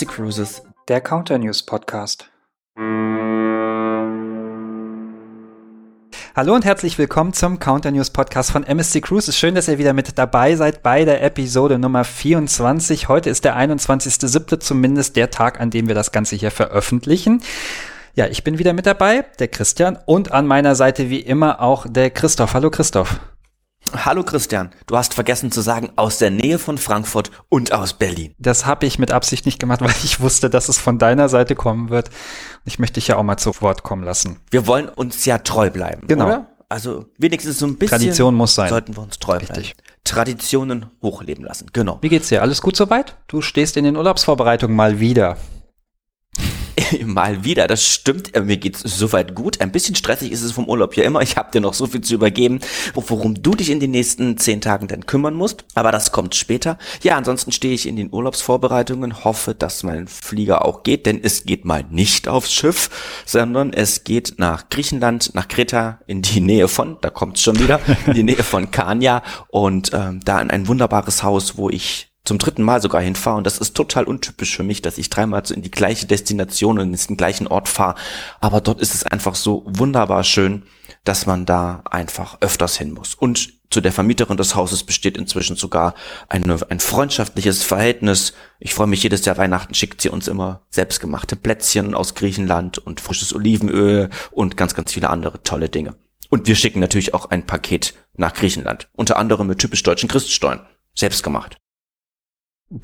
MSC Cruises, der Counter News Podcast. Hallo und herzlich willkommen zum Counter News Podcast von MSC Cruises. Schön, dass ihr wieder mit dabei seid bei der Episode Nummer 24. Heute ist der 21.07. zumindest der Tag, an dem wir das Ganze hier veröffentlichen. Ja, ich bin wieder mit dabei, der Christian und an meiner Seite wie immer auch der Christoph. Hallo Christoph. Hallo Christian, du hast vergessen zu sagen, aus der Nähe von Frankfurt und aus Berlin. Das habe ich mit Absicht nicht gemacht, weil ich wusste, dass es von deiner Seite kommen wird. Ich möchte dich ja auch mal zu Wort kommen lassen. Wir wollen uns ja treu bleiben, genau. oder? Also wenigstens so ein bisschen. Tradition muss sein. Sollten wir uns treu Richtig. bleiben. Traditionen hochleben lassen, genau. Wie geht's dir? Alles gut soweit? Du stehst in den Urlaubsvorbereitungen mal wieder. mal wieder. Das stimmt, äh, mir geht's soweit gut. Ein bisschen stressig ist es vom Urlaub ja immer. Ich habe dir noch so viel zu übergeben, worum du dich in den nächsten zehn Tagen denn kümmern musst. Aber das kommt später. Ja, ansonsten stehe ich in den Urlaubsvorbereitungen, hoffe, dass mein Flieger auch geht, denn es geht mal nicht aufs Schiff, sondern es geht nach Griechenland, nach Kreta, in die Nähe von, da kommt's schon wieder, in die Nähe von Kania und ähm, da in ein wunderbares Haus, wo ich zum dritten Mal sogar hinfahre und das ist total untypisch für mich, dass ich dreimal so in die gleiche Destination und in den gleichen Ort fahre. Aber dort ist es einfach so wunderbar schön, dass man da einfach öfters hin muss. Und zu der Vermieterin des Hauses besteht inzwischen sogar eine, ein freundschaftliches Verhältnis. Ich freue mich jedes Jahr Weihnachten, schickt sie uns immer selbstgemachte Plätzchen aus Griechenland und frisches Olivenöl und ganz, ganz viele andere tolle Dinge. Und wir schicken natürlich auch ein Paket nach Griechenland, unter anderem mit typisch deutschen Christstollen, selbstgemacht.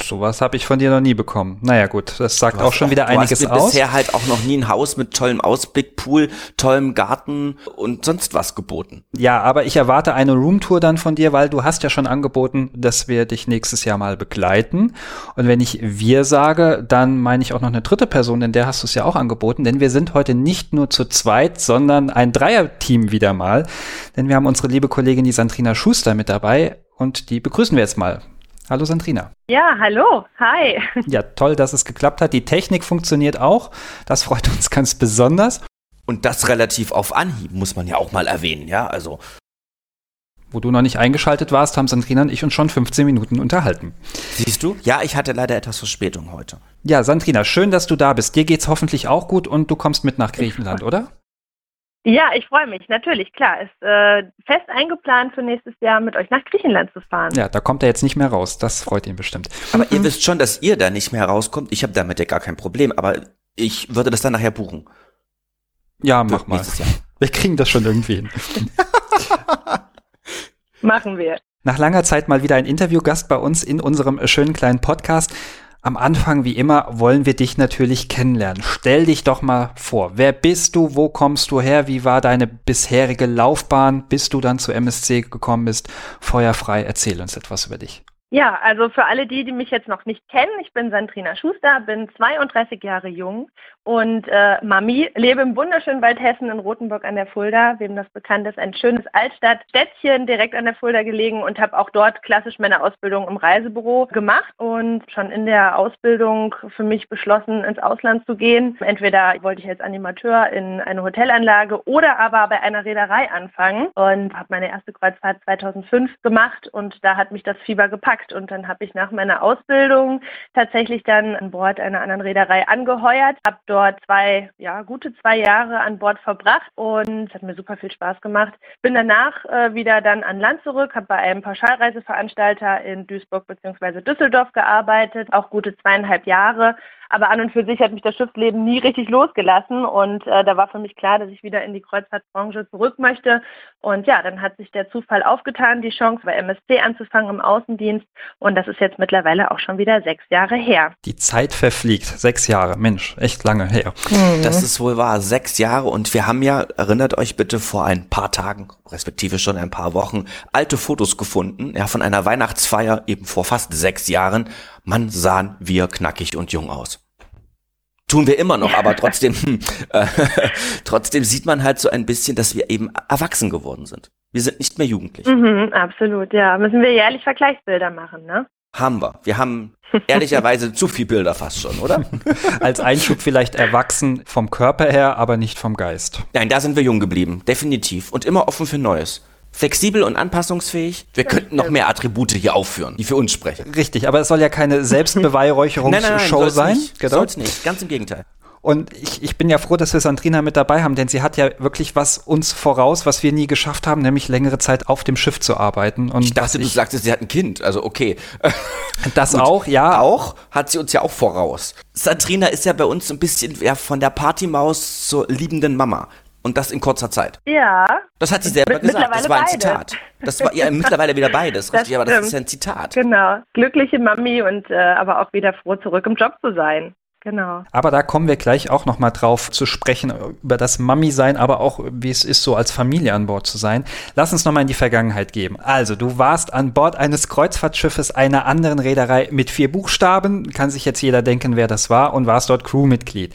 Sowas habe ich von dir noch nie bekommen. Naja gut, das sagt auch schon auch, wieder einiges du hast mir aus. bisher halt auch noch nie ein Haus mit tollem Ausblick, Pool, tollem Garten und sonst was geboten. Ja, aber ich erwarte eine Roomtour dann von dir, weil du hast ja schon angeboten, dass wir dich nächstes Jahr mal begleiten. Und wenn ich wir sage, dann meine ich auch noch eine dritte Person, denn der hast du es ja auch angeboten, denn wir sind heute nicht nur zu zweit, sondern ein Dreierteam wieder mal. Denn wir haben unsere liebe Kollegin, die Sandrina Schuster mit dabei und die begrüßen wir jetzt mal. Hallo Sandrina. Ja, hallo. Hi. Ja, toll, dass es geklappt hat. Die Technik funktioniert auch. Das freut uns ganz besonders. Und das relativ auf Anhieb, muss man ja auch mal erwähnen, ja, also. Wo du noch nicht eingeschaltet warst, haben Sandrina und ich uns schon 15 Minuten unterhalten. Siehst du? Ja, ich hatte leider etwas Verspätung heute. Ja, Sandrina, schön, dass du da bist. Dir geht's hoffentlich auch gut und du kommst mit nach Griechenland, oder? Ja, ich freue mich, natürlich, klar. Ist äh, fest eingeplant für nächstes Jahr mit euch nach Griechenland zu fahren. Ja, da kommt er jetzt nicht mehr raus. Das freut ihn bestimmt. Aber mhm. ihr wisst schon, dass ihr da nicht mehr rauskommt. Ich habe damit ja gar kein Problem, aber ich würde das dann nachher buchen. Ja, mach mal. Wir kriegen das schon irgendwie hin. Machen wir. Nach langer Zeit mal wieder ein Interviewgast bei uns in unserem schönen kleinen Podcast. Am Anfang, wie immer, wollen wir dich natürlich kennenlernen. Stell dich doch mal vor. Wer bist du? Wo kommst du her? Wie war deine bisherige Laufbahn, bis du dann zu MSC gekommen bist? Feuerfrei, erzähl uns etwas über dich. Ja, also für alle die, die mich jetzt noch nicht kennen, ich bin Sandrina Schuster, bin 32 Jahre jung und äh, Mami, lebe im wunderschönen Waldhessen in Rothenburg an der Fulda, wem das bekannt ist, ein schönes Altstadtstädtchen direkt an der Fulda gelegen und habe auch dort klassisch meine Ausbildung im Reisebüro gemacht und schon in der Ausbildung für mich beschlossen, ins Ausland zu gehen. Entweder wollte ich als Animateur in eine Hotelanlage oder aber bei einer Reederei anfangen und habe meine erste Kreuzfahrt 2005 gemacht und da hat mich das Fieber gepackt und dann habe ich nach meiner Ausbildung tatsächlich dann an Bord einer anderen Reederei angeheuert, habe dort dort zwei, ja, gute zwei Jahre an Bord verbracht und es hat mir super viel Spaß gemacht. Bin danach äh, wieder dann an Land zurück, habe bei einem Pauschalreiseveranstalter in Duisburg bzw. Düsseldorf gearbeitet, auch gute zweieinhalb Jahre. Aber an und für sich hat mich das Schiffsleben nie richtig losgelassen und äh, da war für mich klar, dass ich wieder in die Kreuzfahrtbranche zurück möchte. Und ja, dann hat sich der Zufall aufgetan, die Chance bei MSC anzufangen im Außendienst und das ist jetzt mittlerweile auch schon wieder sechs Jahre her. Die Zeit verfliegt, sechs Jahre, Mensch, echt lange her. Mhm. Das ist wohl wahr, sechs Jahre und wir haben ja, erinnert euch bitte, vor ein paar Tagen, respektive schon ein paar Wochen, alte Fotos gefunden, ja, von einer Weihnachtsfeier eben vor fast sechs Jahren Mann, sahen wir knackig und jung aus. Tun wir immer noch, aber trotzdem, äh, trotzdem sieht man halt so ein bisschen, dass wir eben erwachsen geworden sind. Wir sind nicht mehr jugendlich. Mhm, absolut, ja. Müssen wir jährlich Vergleichsbilder machen, ne? Haben wir. Wir haben ehrlicherweise zu viel Bilder fast schon, oder? Als Einschub vielleicht erwachsen vom Körper her, aber nicht vom Geist. Nein, da sind wir jung geblieben, definitiv. Und immer offen für Neues flexibel und anpassungsfähig. Wir könnten noch mehr Attribute hier aufführen, die für uns sprechen. Richtig, aber es soll ja keine Selbstbeweihräucherungsshow sein. Genau. Soll's nicht, ganz im Gegenteil. Und ich, ich bin ja froh, dass wir Sandrina mit dabei haben, denn sie hat ja wirklich was uns voraus, was wir nie geschafft haben, nämlich längere Zeit auf dem Schiff zu arbeiten. Und ich dachte, ich, du sagtest, sie hat ein Kind, also okay. Das Gut, auch, ja. Auch hat sie uns ja auch voraus. Sandrina ist ja bei uns ein bisschen ja, von der Partymaus zur liebenden Mama. Und das in kurzer Zeit. Ja. Das hat sie selber gesagt. Das war ein beide. Zitat. Das war ja mittlerweile wieder beides, richtig, aber das ist ja ein Zitat. Genau. Glückliche Mami und äh, aber auch wieder froh, zurück im Job zu sein. Genau. Aber da kommen wir gleich auch noch mal drauf zu sprechen, über das Mami-Sein, aber auch, wie es ist, so als Familie an Bord zu sein. Lass uns noch mal in die Vergangenheit geben. Also, du warst an Bord eines Kreuzfahrtschiffes einer anderen Reederei mit vier Buchstaben. Kann sich jetzt jeder denken, wer das war und warst dort Crewmitglied.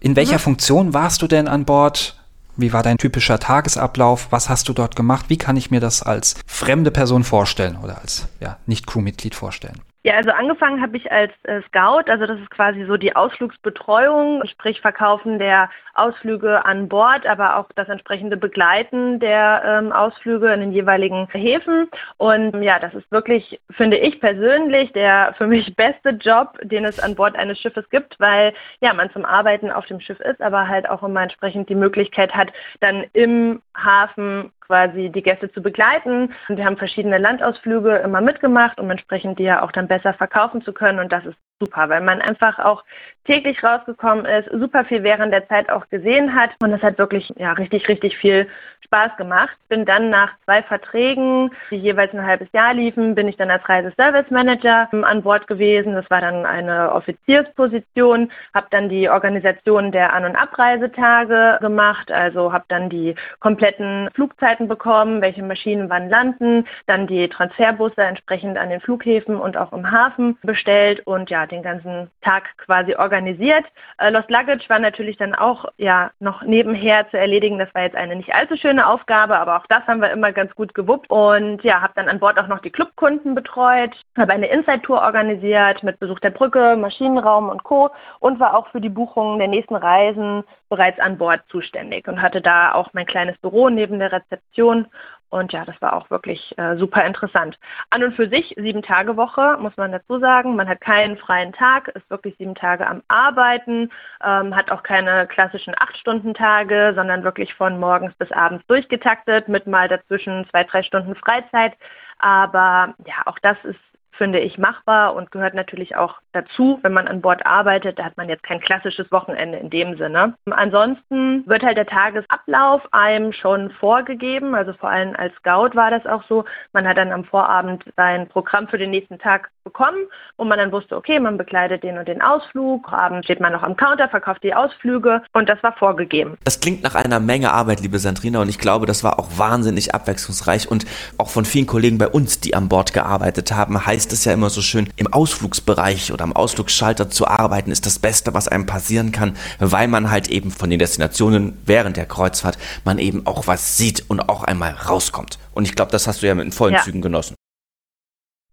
In welcher mhm. Funktion warst du denn an Bord? Wie war dein typischer Tagesablauf? Was hast du dort gemacht? Wie kann ich mir das als fremde Person vorstellen oder als ja, Nicht-Crewmitglied vorstellen? Ja, also angefangen habe ich als äh, Scout, also das ist quasi so die Ausflugsbetreuung, sprich Verkaufen der Ausflüge an Bord, aber auch das entsprechende Begleiten der ähm, Ausflüge in den jeweiligen Häfen. Und ja, das ist wirklich, finde ich persönlich, der für mich beste Job, den es an Bord eines Schiffes gibt, weil ja man zum Arbeiten auf dem Schiff ist, aber halt auch immer entsprechend die Möglichkeit hat, dann im Hafen quasi die Gäste zu begleiten. Und wir haben verschiedene Landausflüge immer mitgemacht, um entsprechend die ja auch dann besser verkaufen zu können. Und das ist super, weil man einfach auch täglich rausgekommen ist, super viel während der Zeit auch gesehen hat und es hat wirklich ja richtig richtig viel Spaß gemacht. Bin dann nach zwei Verträgen, die jeweils ein halbes Jahr liefen, bin ich dann als Reiseservice Manager an Bord gewesen. Das war dann eine Offiziersposition, habe dann die Organisation der An- und Abreisetage gemacht, also habe dann die kompletten Flugzeiten bekommen, welche Maschinen wann landen, dann die Transferbusse entsprechend an den Flughäfen und auch im Hafen bestellt und ja, den ganzen Tag quasi organisiert. Äh, Lost Luggage war natürlich dann auch ja noch nebenher zu erledigen. Das war jetzt eine nicht allzu schöne Aufgabe, aber auch das haben wir immer ganz gut gewuppt. Und ja, habe dann an Bord auch noch die Clubkunden betreut, habe eine Inside-Tour organisiert mit Besuch der Brücke, Maschinenraum und Co. und war auch für die Buchungen der nächsten Reisen bereits an Bord zuständig und hatte da auch mein kleines Büro neben der Rezeption und ja, das war auch wirklich äh, super interessant. An und für sich sieben Tage Woche, muss man dazu sagen. Man hat keinen freien Tag, ist wirklich sieben Tage am Arbeiten, ähm, hat auch keine klassischen Acht-Stunden-Tage, sondern wirklich von morgens bis abends durchgetaktet mit mal dazwischen zwei, drei Stunden Freizeit. Aber ja, auch das ist finde ich, machbar und gehört natürlich auch dazu, wenn man an Bord arbeitet. Da hat man jetzt kein klassisches Wochenende in dem Sinne. Ansonsten wird halt der Tagesablauf einem schon vorgegeben. Also vor allem als Scout war das auch so. Man hat dann am Vorabend sein Programm für den nächsten Tag bekommen, wo man dann wusste, okay, man bekleidet den und den Ausflug. Abends steht man noch am Counter, verkauft die Ausflüge und das war vorgegeben. Das klingt nach einer Menge Arbeit, liebe Sandrina, und ich glaube, das war auch wahnsinnig abwechslungsreich und auch von vielen Kollegen bei uns, die an Bord gearbeitet haben, heißt heißt es ja immer so schön, im Ausflugsbereich oder am Ausflugsschalter zu arbeiten, ist das Beste, was einem passieren kann, weil man halt eben von den Destinationen während der Kreuzfahrt man eben auch was sieht und auch einmal rauskommt. Und ich glaube, das hast du ja mit vollen ja. Zügen genossen.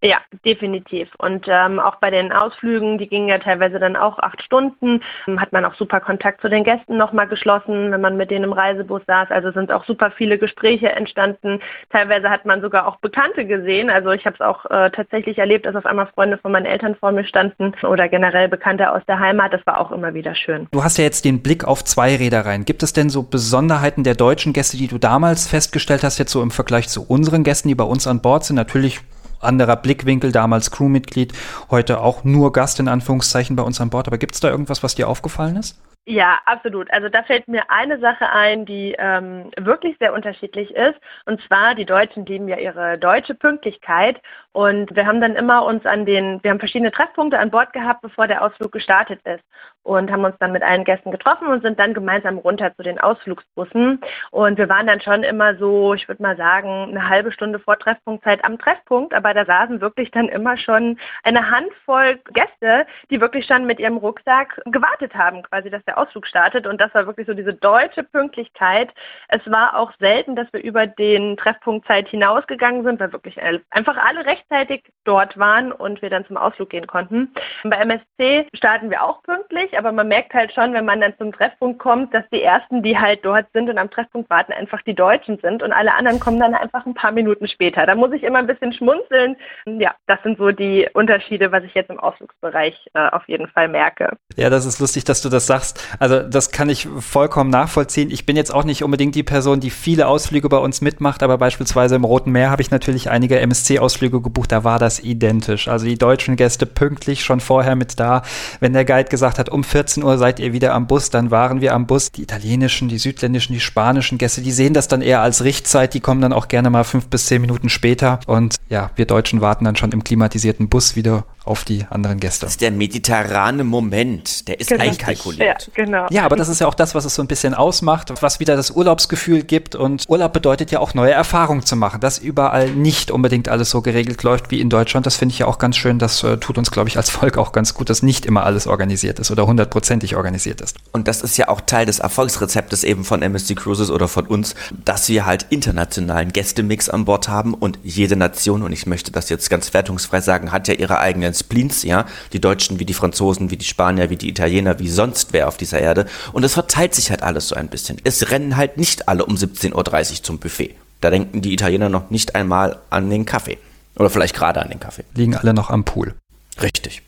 Ja, definitiv. Und ähm, auch bei den Ausflügen, die gingen ja teilweise dann auch acht Stunden, ähm, hat man auch super Kontakt zu den Gästen nochmal geschlossen, wenn man mit denen im Reisebus saß. Also sind auch super viele Gespräche entstanden. Teilweise hat man sogar auch Bekannte gesehen. Also ich habe es auch äh, tatsächlich erlebt, dass auf einmal Freunde von meinen Eltern vor mir standen oder generell Bekannte aus der Heimat. Das war auch immer wieder schön. Du hast ja jetzt den Blick auf zwei Reedereien. Gibt es denn so Besonderheiten der deutschen Gäste, die du damals festgestellt hast, jetzt so im Vergleich zu unseren Gästen, die bei uns an Bord sind? Natürlich anderer Blickwinkel, damals Crewmitglied, heute auch nur Gast in Anführungszeichen bei uns an Bord. Aber gibt es da irgendwas, was dir aufgefallen ist? Ja, absolut. Also da fällt mir eine Sache ein, die ähm, wirklich sehr unterschiedlich ist. Und zwar, die Deutschen lieben ja ihre deutsche Pünktlichkeit. Und wir haben dann immer uns an den, wir haben verschiedene Treffpunkte an Bord gehabt, bevor der Ausflug gestartet ist. Und haben uns dann mit allen Gästen getroffen und sind dann gemeinsam runter zu den Ausflugsbussen. Und wir waren dann schon immer so, ich würde mal sagen, eine halbe Stunde vor Treffpunktzeit am Treffpunkt. Aber da saßen wirklich dann immer schon eine Handvoll Gäste, die wirklich schon mit ihrem Rucksack gewartet haben, quasi, dass der Ausflug startet. Und das war wirklich so diese deutsche Pünktlichkeit. Es war auch selten, dass wir über den Treffpunkt Zeit hinausgegangen sind, weil wirklich einfach alle rechtzeitig dort waren und wir dann zum Ausflug gehen konnten. Bei MSC starten wir auch pünktlich, aber man merkt halt schon, wenn man dann zum Treffpunkt kommt, dass die ersten, die halt dort sind und am Treffpunkt warten, einfach die Deutschen sind und alle anderen kommen dann einfach ein paar Minuten später. Da muss ich immer ein bisschen schmunzeln. Ja, das sind so die Unterschiede, was ich jetzt im Ausflugsbereich äh, auf jeden Fall merke. Ja, das ist lustig, dass du das sagst. Also das kann ich vollkommen nachvollziehen. Ich bin jetzt auch nicht unbedingt die Person, die viele Ausflüge bei uns mitmacht, aber beispielsweise im Roten Meer habe ich natürlich einige MSC-Ausflüge gebucht. Da war das identisch. Also die deutschen Gäste pünktlich schon vorher mit da. Wenn der Guide gesagt hat, um 14 Uhr seid ihr wieder am Bus, dann waren wir am Bus. Die italienischen, die südländischen, die spanischen Gäste, die sehen das dann eher als Richtzeit. Die kommen dann auch gerne mal fünf bis zehn Minuten später. Und ja, wir Deutschen warten dann schon im klimatisierten Bus wieder auf die anderen Gäste. Das ist der mediterrane Moment, der ist genau. einkalkuliert. Ja, genau. ja, aber das ist ja auch das, was es so ein bisschen ausmacht, was wieder das Urlaubsgefühl gibt. Und Urlaub bedeutet ja auch neue Erfahrungen zu machen, dass überall nicht unbedingt alles so geregelt läuft wie in Deutschland. Das finde ich ja auch ganz schön. Das äh, tut uns, glaube ich, als Volk auch ganz gut, dass nicht immer alles organisiert ist oder hundertprozentig organisiert ist. Und das ist ja auch Teil des Erfolgsrezeptes eben von MSC Cruises oder von uns, dass wir halt internationalen Gästemix an Bord haben und jede Nation, und ich möchte das jetzt ganz wertungsfrei sagen, hat ja ihre eigenen eigenen Spleens, ja, die Deutschen wie die Franzosen, wie die Spanier, wie die Italiener, wie sonst wer auf dieser Erde. Und es verteilt sich halt alles so ein bisschen. Es rennen halt nicht alle um 17.30 Uhr zum Buffet. Da denken die Italiener noch nicht einmal an den Kaffee. Oder vielleicht gerade an den Kaffee. Liegen alle noch am Pool. Richtig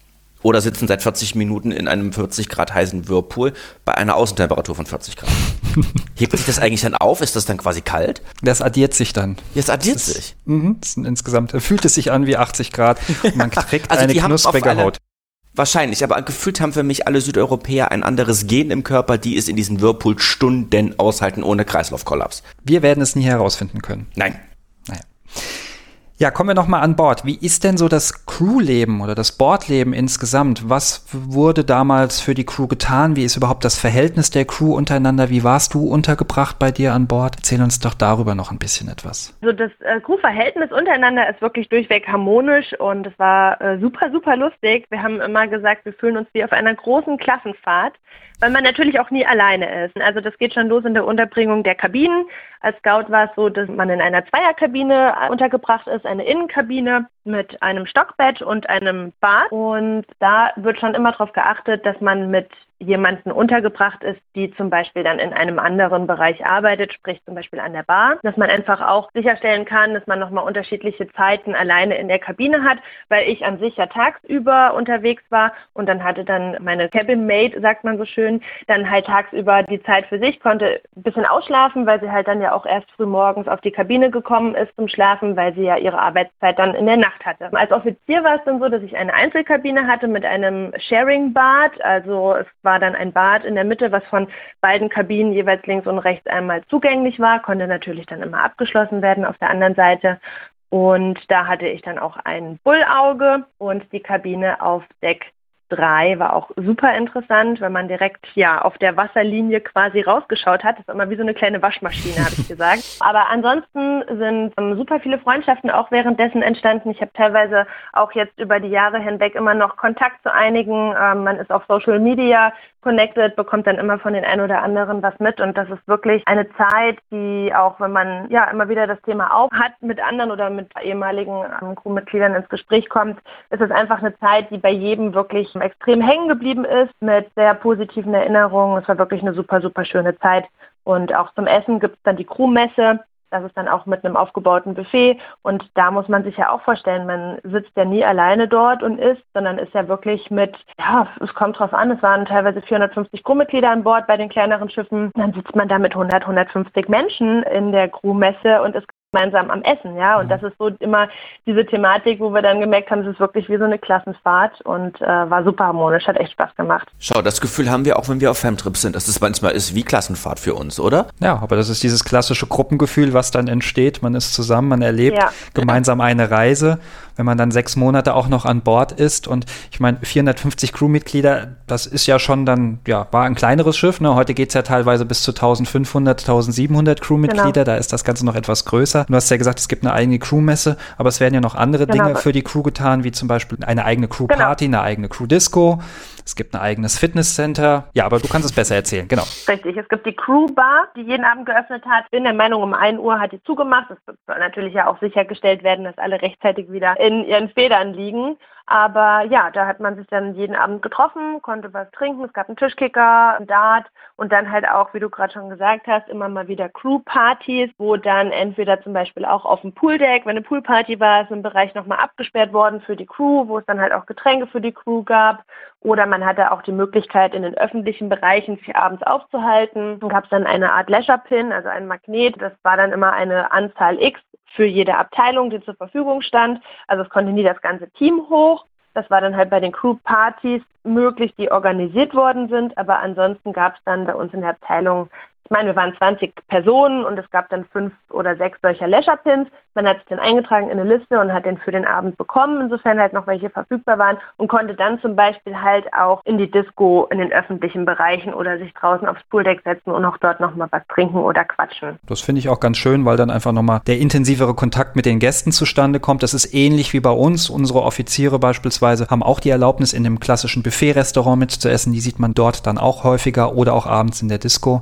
oder sitzen seit 40 Minuten in einem 40 Grad heißen Whirlpool bei einer Außentemperatur von 40 Grad. Hebt sich das eigentlich dann auf? Ist das dann quasi kalt? Das addiert sich dann. Jetzt addiert das sich. Mh, insgesamt fühlt es sich an wie 80 Grad und man kriegt also eine knusprige Haut. Wahrscheinlich, aber gefühlt haben für mich alle Südeuropäer ein anderes Gen im Körper, die es in diesen Whirlpool Stunden aushalten ohne Kreislaufkollaps. Wir werden es nie herausfinden können. Nein. Naja. Ja, kommen wir nochmal an Bord. Wie ist denn so das Crewleben oder das Bordleben insgesamt? Was wurde damals für die Crew getan? Wie ist überhaupt das Verhältnis der Crew untereinander? Wie warst du untergebracht bei dir an Bord? Erzähl uns doch darüber noch ein bisschen etwas. Also das äh, Crewverhältnis untereinander ist wirklich durchweg harmonisch und es war äh, super, super lustig. Wir haben immer gesagt, wir fühlen uns wie auf einer großen Klassenfahrt weil man natürlich auch nie alleine ist. Also das geht schon los in der Unterbringung der Kabinen. Als Scout war es so, dass man in einer Zweierkabine untergebracht ist, eine Innenkabine mit einem Stockbett und einem Bad. Und da wird schon immer darauf geachtet, dass man mit jemanden untergebracht ist, die zum Beispiel dann in einem anderen Bereich arbeitet, sprich zum Beispiel an der Bar, dass man einfach auch sicherstellen kann, dass man nochmal unterschiedliche Zeiten alleine in der Kabine hat, weil ich an sich ja tagsüber unterwegs war und dann hatte dann meine Cabin Mate, sagt man so schön, dann halt tagsüber die Zeit für sich, konnte ein bisschen ausschlafen, weil sie halt dann ja auch erst früh morgens auf die Kabine gekommen ist zum Schlafen, weil sie ja ihre Arbeitszeit dann in der Nacht hatte. Als Offizier war es dann so, dass ich eine Einzelkabine hatte mit einem Sharing-Bad, also es war dann ein Bad in der Mitte, was von beiden Kabinen jeweils links und rechts einmal zugänglich war, konnte natürlich dann immer abgeschlossen werden auf der anderen Seite. Und da hatte ich dann auch ein Bullauge und die Kabine auf Deck 3 war auch super interessant, weil man direkt ja auf der Wasserlinie quasi rausgeschaut hat. Das ist immer wie so eine kleine Waschmaschine, habe ich gesagt. Aber ansonsten sind ähm, super viele Freundschaften auch währenddessen entstanden. Ich habe teilweise auch jetzt über die Jahre hinweg immer noch Kontakt zu einigen. Ähm, man ist auf Social Media connected, bekommt dann immer von den einen oder anderen was mit und das ist wirklich eine Zeit, die auch, wenn man ja immer wieder das Thema auf hat mit anderen oder mit ehemaligen ähm, Crewmitgliedern ins Gespräch kommt, ist es einfach eine Zeit, die bei jedem wirklich extrem hängen geblieben ist mit sehr positiven Erinnerungen. Es war wirklich eine super, super schöne Zeit. Und auch zum Essen gibt es dann die Crewmesse. Das ist dann auch mit einem aufgebauten Buffet. Und da muss man sich ja auch vorstellen, man sitzt ja nie alleine dort und isst, sondern ist ja wirklich mit, ja, es kommt drauf an, es waren teilweise 450 Crewmitglieder an Bord bei den kleineren Schiffen. Dann sitzt man da mit 100, 150 Menschen in der Crewmesse und ist gemeinsam am Essen, ja. Und das ist so immer diese Thematik, wo wir dann gemerkt haben, es ist wirklich wie so eine Klassenfahrt und äh, war super harmonisch, hat echt Spaß gemacht. Schau, das Gefühl haben wir auch, wenn wir auf Femtrips sind, dass es manchmal ist wie Klassenfahrt für uns, oder? Ja, aber das ist dieses klassische Gruppengefühl, was dann entsteht. Man ist zusammen, man erlebt ja. gemeinsam eine Reise wenn man dann sechs Monate auch noch an Bord ist. Und ich meine, 450 Crewmitglieder, das ist ja schon dann, ja, war ein kleineres Schiff. Ne? Heute geht es ja teilweise bis zu 1500, 1700 Crewmitglieder. Genau. Da ist das Ganze noch etwas größer. Du hast ja gesagt, es gibt eine eigene Crewmesse, aber es werden ja noch andere genau. Dinge für die Crew getan, wie zum Beispiel eine eigene Crew-Party, genau. eine eigene Crew-Disco. Es gibt ein eigenes Fitnesscenter. Ja, aber du kannst es besser erzählen, genau. Richtig, es gibt die Crew Bar, die jeden Abend geöffnet hat. Bin der Meinung, um 1 Uhr hat die zugemacht. Es soll natürlich ja auch sichergestellt werden, dass alle rechtzeitig wieder in ihren Federn liegen. Aber ja, da hat man sich dann jeden Abend getroffen, konnte was trinken, es gab einen Tischkicker, ein Dart und dann halt auch, wie du gerade schon gesagt hast, immer mal wieder Crew-Partys, wo dann entweder zum Beispiel auch auf dem Pooldeck, wenn eine Poolparty war, ist ein Bereich nochmal abgesperrt worden für die Crew, wo es dann halt auch Getränke für die Crew gab. Oder man hatte auch die Möglichkeit, in den öffentlichen Bereichen sich abends aufzuhalten. Dann gab es dann eine Art Leisure-Pin, also ein Magnet. Das war dann immer eine Anzahl X für jede Abteilung, die zur Verfügung stand. Also es konnte nie das ganze Team hoch. Das war dann halt bei den Crew-Partys möglich, die organisiert worden sind. Aber ansonsten gab es dann bei uns in der Abteilung ich meine, wir waren 20 Personen und es gab dann fünf oder sechs solcher Leisure-Pins. Man hat sich dann eingetragen in eine Liste und hat den für den Abend bekommen, insofern halt noch welche verfügbar waren und konnte dann zum Beispiel halt auch in die Disco in den öffentlichen Bereichen oder sich draußen aufs Pooldeck setzen und auch dort nochmal was trinken oder quatschen. Das finde ich auch ganz schön, weil dann einfach nochmal der intensivere Kontakt mit den Gästen zustande kommt. Das ist ähnlich wie bei uns. Unsere Offiziere beispielsweise haben auch die Erlaubnis, in dem klassischen Buffet-Restaurant mitzuessen. Die sieht man dort dann auch häufiger oder auch abends in der Disco.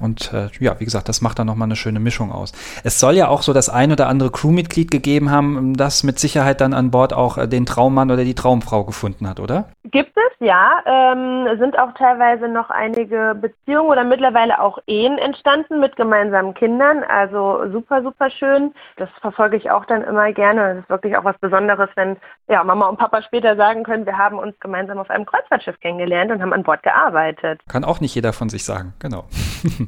Und äh, ja, wie gesagt, das macht dann nochmal eine schöne Mischung aus. Es soll ja auch so das ein oder andere Crewmitglied gegeben haben, das mit Sicherheit dann an Bord auch äh, den Traummann oder die Traumfrau gefunden hat, oder? Gibt es, ja. Ähm, sind auch teilweise noch einige Beziehungen oder mittlerweile auch Ehen entstanden mit gemeinsamen Kindern. Also super, super schön. Das verfolge ich auch dann immer gerne. Das ist wirklich auch was Besonderes, wenn ja, Mama und Papa später sagen können, wir haben uns gemeinsam auf einem Kreuzfahrtschiff kennengelernt und haben an Bord gearbeitet. Kann auch nicht jeder von sich sagen, genau.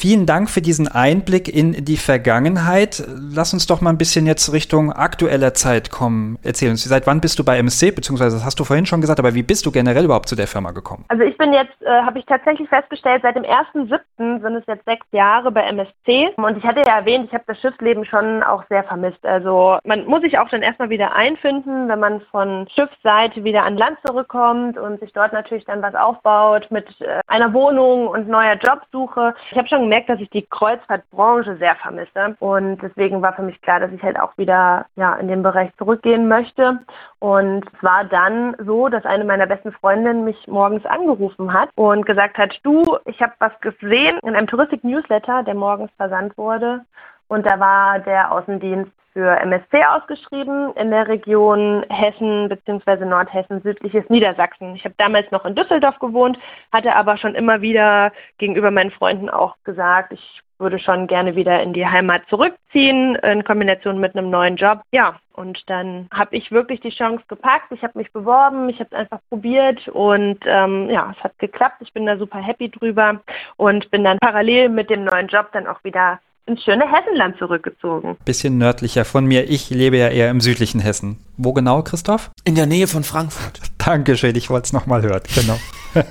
Vielen Dank für diesen Einblick in die Vergangenheit. Lass uns doch mal ein bisschen jetzt Richtung aktueller Zeit kommen. Erzähl uns, seit wann bist du bei MSC, beziehungsweise das hast du vorhin schon gesagt, aber wie bist du generell überhaupt zu der Firma gekommen? Also ich bin jetzt, äh, habe ich tatsächlich festgestellt, seit dem 1.7. sind es jetzt sechs Jahre bei MSC. Und ich hatte ja erwähnt, ich habe das Schiffsleben schon auch sehr vermisst. Also man muss sich auch dann erstmal wieder einfinden, wenn man von Schiffsseite wieder an Land zurückkommt und sich dort natürlich dann was aufbaut mit äh, einer Wohnung und neuer Jobsuche. Ich habe schon gemerkt, dass ich die Kreuzfahrtbranche sehr vermisse. Und deswegen war für mich klar, dass ich halt auch wieder ja, in den Bereich zurückgehen möchte. Und es war dann so, dass eine meiner besten Freundinnen mich morgens angerufen hat und gesagt hat, du, ich habe was gesehen in einem Touristik-Newsletter, der morgens versandt wurde. Und da war der Außendienst für MSC ausgeschrieben in der Region Hessen bzw. Nordhessen, südliches Niedersachsen. Ich habe damals noch in Düsseldorf gewohnt, hatte aber schon immer wieder gegenüber meinen Freunden auch gesagt, ich würde schon gerne wieder in die Heimat zurückziehen, in Kombination mit einem neuen Job. Ja, und dann habe ich wirklich die Chance gepackt. Ich habe mich beworben, ich habe es einfach probiert und ähm, ja, es hat geklappt. Ich bin da super happy drüber und bin dann parallel mit dem neuen Job dann auch wieder ins schöne Hessenland zurückgezogen. Bisschen nördlicher von mir. Ich lebe ja eher im südlichen Hessen. Wo genau, Christoph? In der Nähe von Frankfurt. Dankeschön, ich wollte es nochmal hören, genau.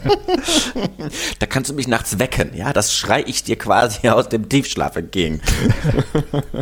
da kannst du mich nachts wecken, ja? Das schrei ich dir quasi aus dem Tiefschlaf entgegen.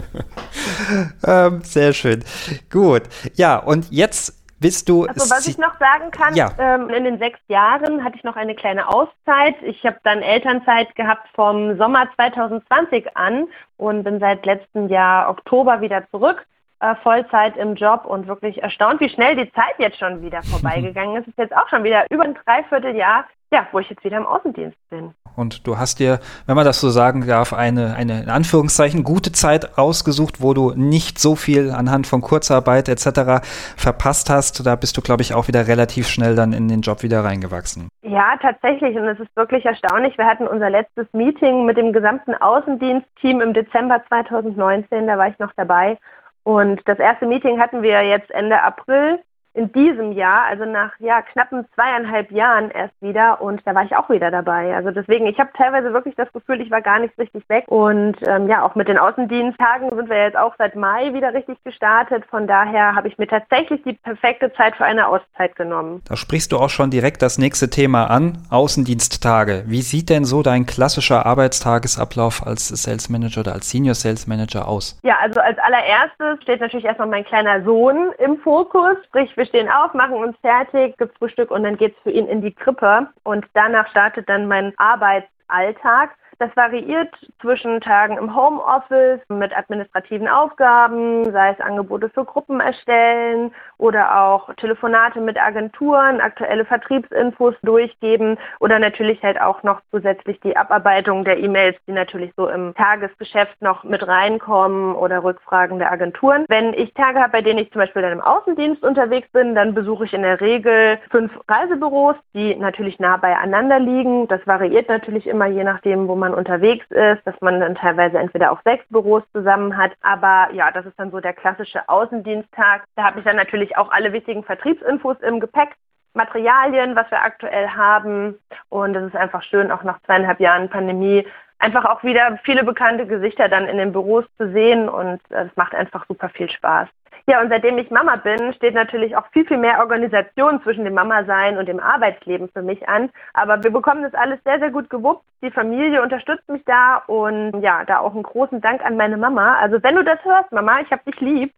ähm, sehr schön. Gut. Ja, und jetzt bist du. Also was ich noch sagen kann, ja. ähm, in den sechs Jahren hatte ich noch eine kleine Auszeit. Ich habe dann Elternzeit gehabt vom Sommer 2020 an und bin seit letztem Jahr Oktober wieder zurück. Äh, Vollzeit im Job und wirklich erstaunt, wie schnell die Zeit jetzt schon wieder vorbeigegangen ist. Es ist jetzt auch schon wieder über ein Dreivierteljahr ja, wo ich jetzt wieder im Außendienst bin. Und du hast dir, wenn man das so sagen darf, eine, eine in Anführungszeichen gute Zeit rausgesucht, wo du nicht so viel anhand von Kurzarbeit etc. verpasst hast. Da bist du, glaube ich, auch wieder relativ schnell dann in den Job wieder reingewachsen. Ja, tatsächlich. Und es ist wirklich erstaunlich. Wir hatten unser letztes Meeting mit dem gesamten Außendienstteam im Dezember 2019. Da war ich noch dabei. Und das erste Meeting hatten wir jetzt Ende April in diesem Jahr, also nach ja, knappen zweieinhalb Jahren erst wieder und da war ich auch wieder dabei. Also deswegen, ich habe teilweise wirklich das Gefühl, ich war gar nicht richtig weg und ähm, ja, auch mit den Außendiensttagen sind wir jetzt auch seit Mai wieder richtig gestartet. Von daher habe ich mir tatsächlich die perfekte Zeit für eine Auszeit genommen. Da sprichst du auch schon direkt das nächste Thema an, Außendiensttage. Wie sieht denn so dein klassischer Arbeitstagesablauf als Sales Manager oder als Senior Sales Manager aus? Ja, also als allererstes steht natürlich erstmal mein kleiner Sohn im Fokus, sprich wir stehen auf, machen uns fertig, gibt Frühstück und dann geht es für ihn in die Krippe. Und danach startet dann mein Arbeits Alltag. Das variiert zwischen Tagen im Homeoffice mit administrativen Aufgaben, sei es Angebote für Gruppen erstellen oder auch Telefonate mit Agenturen, aktuelle Vertriebsinfos durchgeben oder natürlich halt auch noch zusätzlich die Abarbeitung der E-Mails, die natürlich so im Tagesgeschäft noch mit reinkommen oder Rückfragen der Agenturen. Wenn ich Tage habe, bei denen ich zum Beispiel dann im Außendienst unterwegs bin, dann besuche ich in der Regel fünf Reisebüros, die natürlich nah beieinander liegen. Das variiert natürlich immer je nachdem, wo man unterwegs ist, dass man dann teilweise entweder auch sechs Büros zusammen hat. Aber ja, das ist dann so der klassische Außendiensttag. Da habe ich dann natürlich auch alle wichtigen Vertriebsinfos im Gepäck. Materialien, was wir aktuell haben. Und es ist einfach schön, auch nach zweieinhalb Jahren Pandemie einfach auch wieder viele bekannte Gesichter dann in den Büros zu sehen und es macht einfach super viel Spaß. Ja, und seitdem ich Mama bin, steht natürlich auch viel, viel mehr Organisation zwischen dem Mama-Sein und dem Arbeitsleben für mich an. Aber wir bekommen das alles sehr, sehr gut gewuppt. Die Familie unterstützt mich da und ja, da auch einen großen Dank an meine Mama. Also wenn du das hörst, Mama, ich hab dich lieb.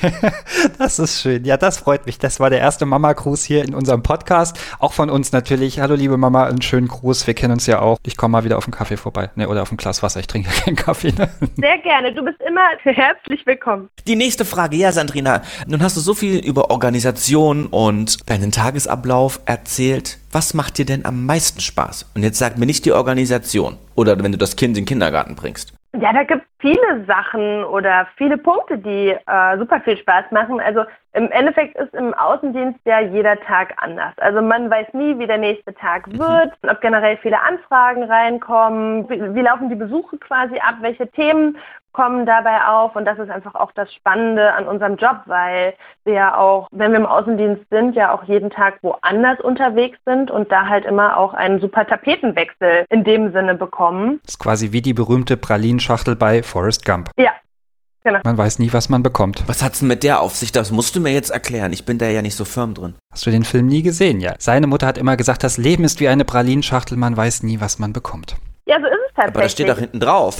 das ist schön. Ja, das freut mich. Das war der erste Mama-Gruß hier in unserem Podcast. Auch von uns natürlich. Hallo, liebe Mama, einen schönen Gruß. Wir kennen uns ja auch. Ich komme mal wieder auf einen Kaffee vorbei. Ne, oder auf ein Glas Wasser. Ich trinke keinen Kaffee. Ne? Sehr gerne. Du bist immer herzlich willkommen. Die nächste Frage. Ja, Sandrina, nun hast du so viel über Organisation und deinen Tagesablauf erzählt. Was macht dir denn am meisten Spaß? Und jetzt sag mir nicht die Organisation oder wenn du das Kind in den Kindergarten bringst. Ja, da gibt es viele Sachen oder viele Punkte, die äh, super viel Spaß machen. Also im Endeffekt ist im Außendienst ja jeder Tag anders. Also man weiß nie, wie der nächste Tag mhm. wird, ob generell viele Anfragen reinkommen, wie, wie laufen die Besuche quasi ab, welche Themen kommen dabei auf und das ist einfach auch das Spannende an unserem Job, weil wir ja auch, wenn wir im Außendienst sind, ja auch jeden Tag woanders unterwegs sind und da halt immer auch einen super Tapetenwechsel in dem Sinne bekommen. Das ist quasi wie die berühmte Pralinschachtel bei Forrest Gump. Ja, Genau. Man weiß nie, was man bekommt. Was hat's denn mit der auf sich? Das musst du mir jetzt erklären. Ich bin da ja nicht so firm drin. Hast du den Film nie gesehen? Ja. Seine Mutter hat immer gesagt, das Leben ist wie eine Pralinschachtel, man weiß nie, was man bekommt. Ja, so ist es tatsächlich. Aber das steht doch hinten drauf.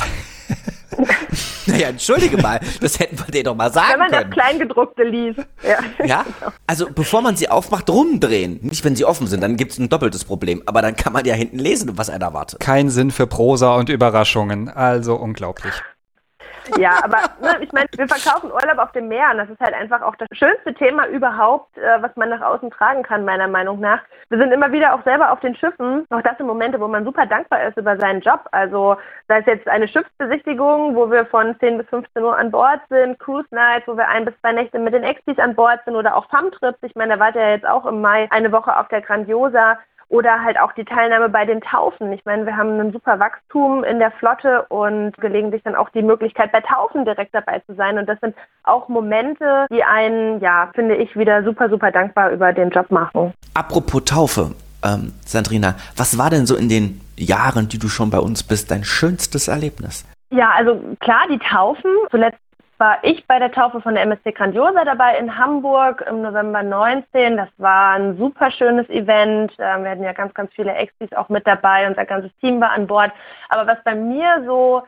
naja, entschuldige mal, das hätten wir dir doch mal sagen können. Wenn man können. das Kleingedruckte liest. Ja, ja? also bevor man sie aufmacht, rumdrehen. Nicht, wenn sie offen sind, dann gibt es ein doppeltes Problem. Aber dann kann man ja hinten lesen, was einer erwartet. Kein Sinn für Prosa und Überraschungen. Also unglaublich. Ja, aber ne, ich meine, wir verkaufen Urlaub auf dem Meer und das ist halt einfach auch das schönste Thema überhaupt, äh, was man nach außen tragen kann, meiner Meinung nach. Wir sind immer wieder auch selber auf den Schiffen, auch das sind Momente, wo man super dankbar ist über seinen Job. Also sei es jetzt eine Schiffsbesichtigung, wo wir von 10 bis 15 Uhr an Bord sind, Cruise Nights, wo wir ein bis zwei Nächte mit den Exis an Bord sind oder auch Farmtrips. Ich meine, da ihr ja jetzt auch im Mai eine Woche auf der Grandiosa oder halt auch die Teilnahme bei den Taufen. Ich meine, wir haben ein super Wachstum in der Flotte und gelegentlich dann auch die Möglichkeit, bei Taufen direkt dabei zu sein. Und das sind auch Momente, die einen, ja, finde ich, wieder super, super dankbar über den Job machen. Apropos Taufe, ähm, Sandrina, was war denn so in den Jahren, die du schon bei uns bist, dein schönstes Erlebnis? Ja, also klar, die Taufen. Zuletzt war ich bei der Taufe von der MSC Grandiosa dabei in Hamburg im November 19. Das war ein super schönes Event. Ähm, wir hatten ja ganz, ganz viele Exis auch mit dabei. Unser ganzes Team war an Bord. Aber was bei mir so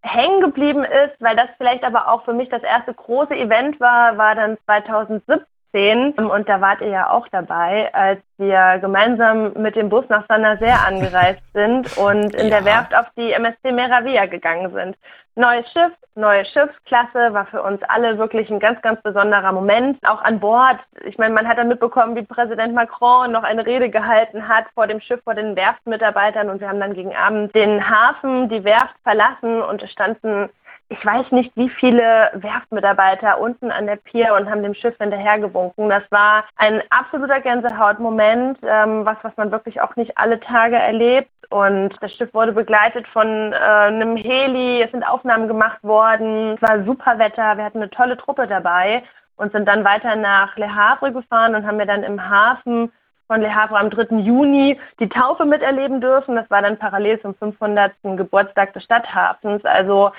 hängen geblieben ist, weil das vielleicht aber auch für mich das erste große Event war, war dann 2017 und da wart ihr ja auch dabei, als wir gemeinsam mit dem Bus nach San Nazaire angereist sind und in ja. der Werft auf die MSC Meravia gegangen sind. Neues Schiff, neue Schiffsklasse war für uns alle wirklich ein ganz, ganz besonderer Moment. Auch an Bord. Ich meine, man hat dann mitbekommen, wie Präsident Macron noch eine Rede gehalten hat vor dem Schiff, vor den Werftmitarbeitern und wir haben dann gegen Abend den Hafen, die Werft verlassen und es standen ich weiß nicht, wie viele Werftmitarbeiter unten an der Pier und haben dem Schiff hinterhergewunken. Das war ein absoluter Gänsehautmoment, ähm, was, was man wirklich auch nicht alle Tage erlebt. Und das Schiff wurde begleitet von äh, einem Heli, es sind Aufnahmen gemacht worden, es war super Wetter, wir hatten eine tolle Truppe dabei und sind dann weiter nach Le Havre gefahren und haben wir dann im Hafen von Le Havre am 3. Juni die Taufe miterleben dürfen. Das war dann parallel zum 500. Geburtstag des Stadthafens. Also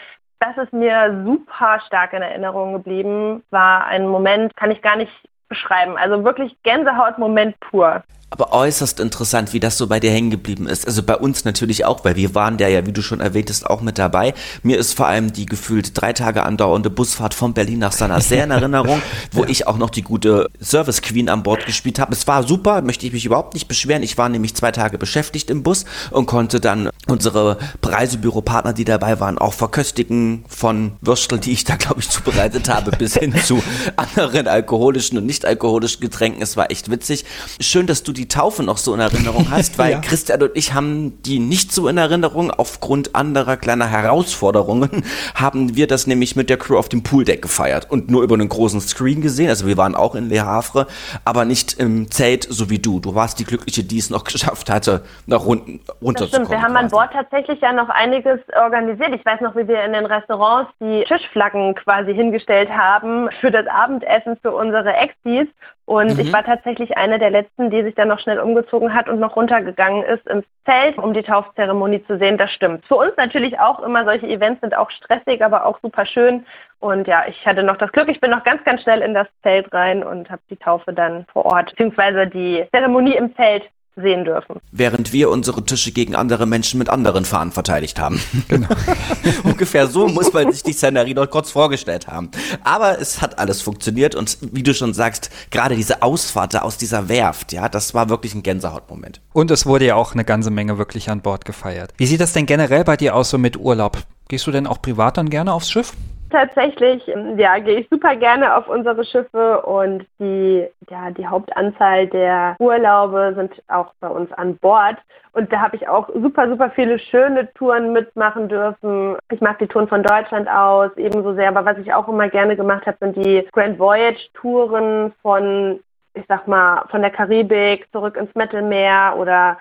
das ist mir super stark in Erinnerung geblieben. War ein Moment, kann ich gar nicht beschreiben. Also wirklich Gänsehautmoment pur aber äußerst interessant, wie das so bei dir hängen geblieben ist. Also bei uns natürlich auch, weil wir waren da ja, wie du schon erwähntest, auch mit dabei. Mir ist vor allem die gefühlt drei Tage andauernde Busfahrt von Berlin nach Sanaa sehr in Erinnerung, wo ja. ich auch noch die gute Service Queen an Bord gespielt habe. Es war super, möchte ich mich überhaupt nicht beschweren. Ich war nämlich zwei Tage beschäftigt im Bus und konnte dann unsere Reisebüropartner, die dabei waren, auch verköstigen von Würstel, die ich da, glaube ich, zubereitet habe, bis hin zu anderen alkoholischen und nicht alkoholischen Getränken. Es war echt witzig. Schön, dass du die Taufe noch so in Erinnerung hast, weil ja. Christian und ich haben die nicht so in Erinnerung. Aufgrund anderer kleiner Herausforderungen haben wir das nämlich mit der Crew auf dem Pooldeck gefeiert und nur über einen großen Screen gesehen. Also wir waren auch in Le Havre, aber nicht im Zelt so wie du. Du warst die Glückliche, die es noch geschafft hatte, nach unten runterzukommen. stimmt, wir haben quasi. an Bord tatsächlich ja noch einiges organisiert. Ich weiß noch, wie wir in den Restaurants die Tischflaggen quasi hingestellt haben für das Abendessen für unsere Exis und mhm. ich war tatsächlich eine der letzten, die sich dann noch schnell umgezogen hat und noch runtergegangen ist ins Zelt, um die Taufzeremonie zu sehen. Das stimmt. Für uns natürlich auch immer solche Events sind auch stressig, aber auch super schön. Und ja, ich hatte noch das Glück, ich bin noch ganz, ganz schnell in das Zelt rein und habe die Taufe dann vor Ort, beziehungsweise die Zeremonie im Zelt sehen dürfen. Während wir unsere Tische gegen andere Menschen mit anderen Fahnen verteidigt haben. Genau. Ungefähr so muss man sich die Szenerie dort kurz vorgestellt haben. Aber es hat alles funktioniert und wie du schon sagst, gerade diese Ausfahrt aus dieser Werft, ja, das war wirklich ein Gänsehautmoment. Und es wurde ja auch eine ganze Menge wirklich an Bord gefeiert. Wie sieht das denn generell bei dir aus so mit Urlaub? Gehst du denn auch privat dann gerne aufs Schiff? Tatsächlich, ähm, ja, gehe ich super gerne auf unsere Schiffe und die, ja, die Hauptanzahl der Urlaube sind auch bei uns an Bord. Und da habe ich auch super, super viele schöne Touren mitmachen dürfen. Ich mag die Touren von Deutschland aus ebenso sehr, aber was ich auch immer gerne gemacht habe, sind die Grand Voyage Touren von, ich sag mal, von der Karibik zurück ins Mittelmeer oder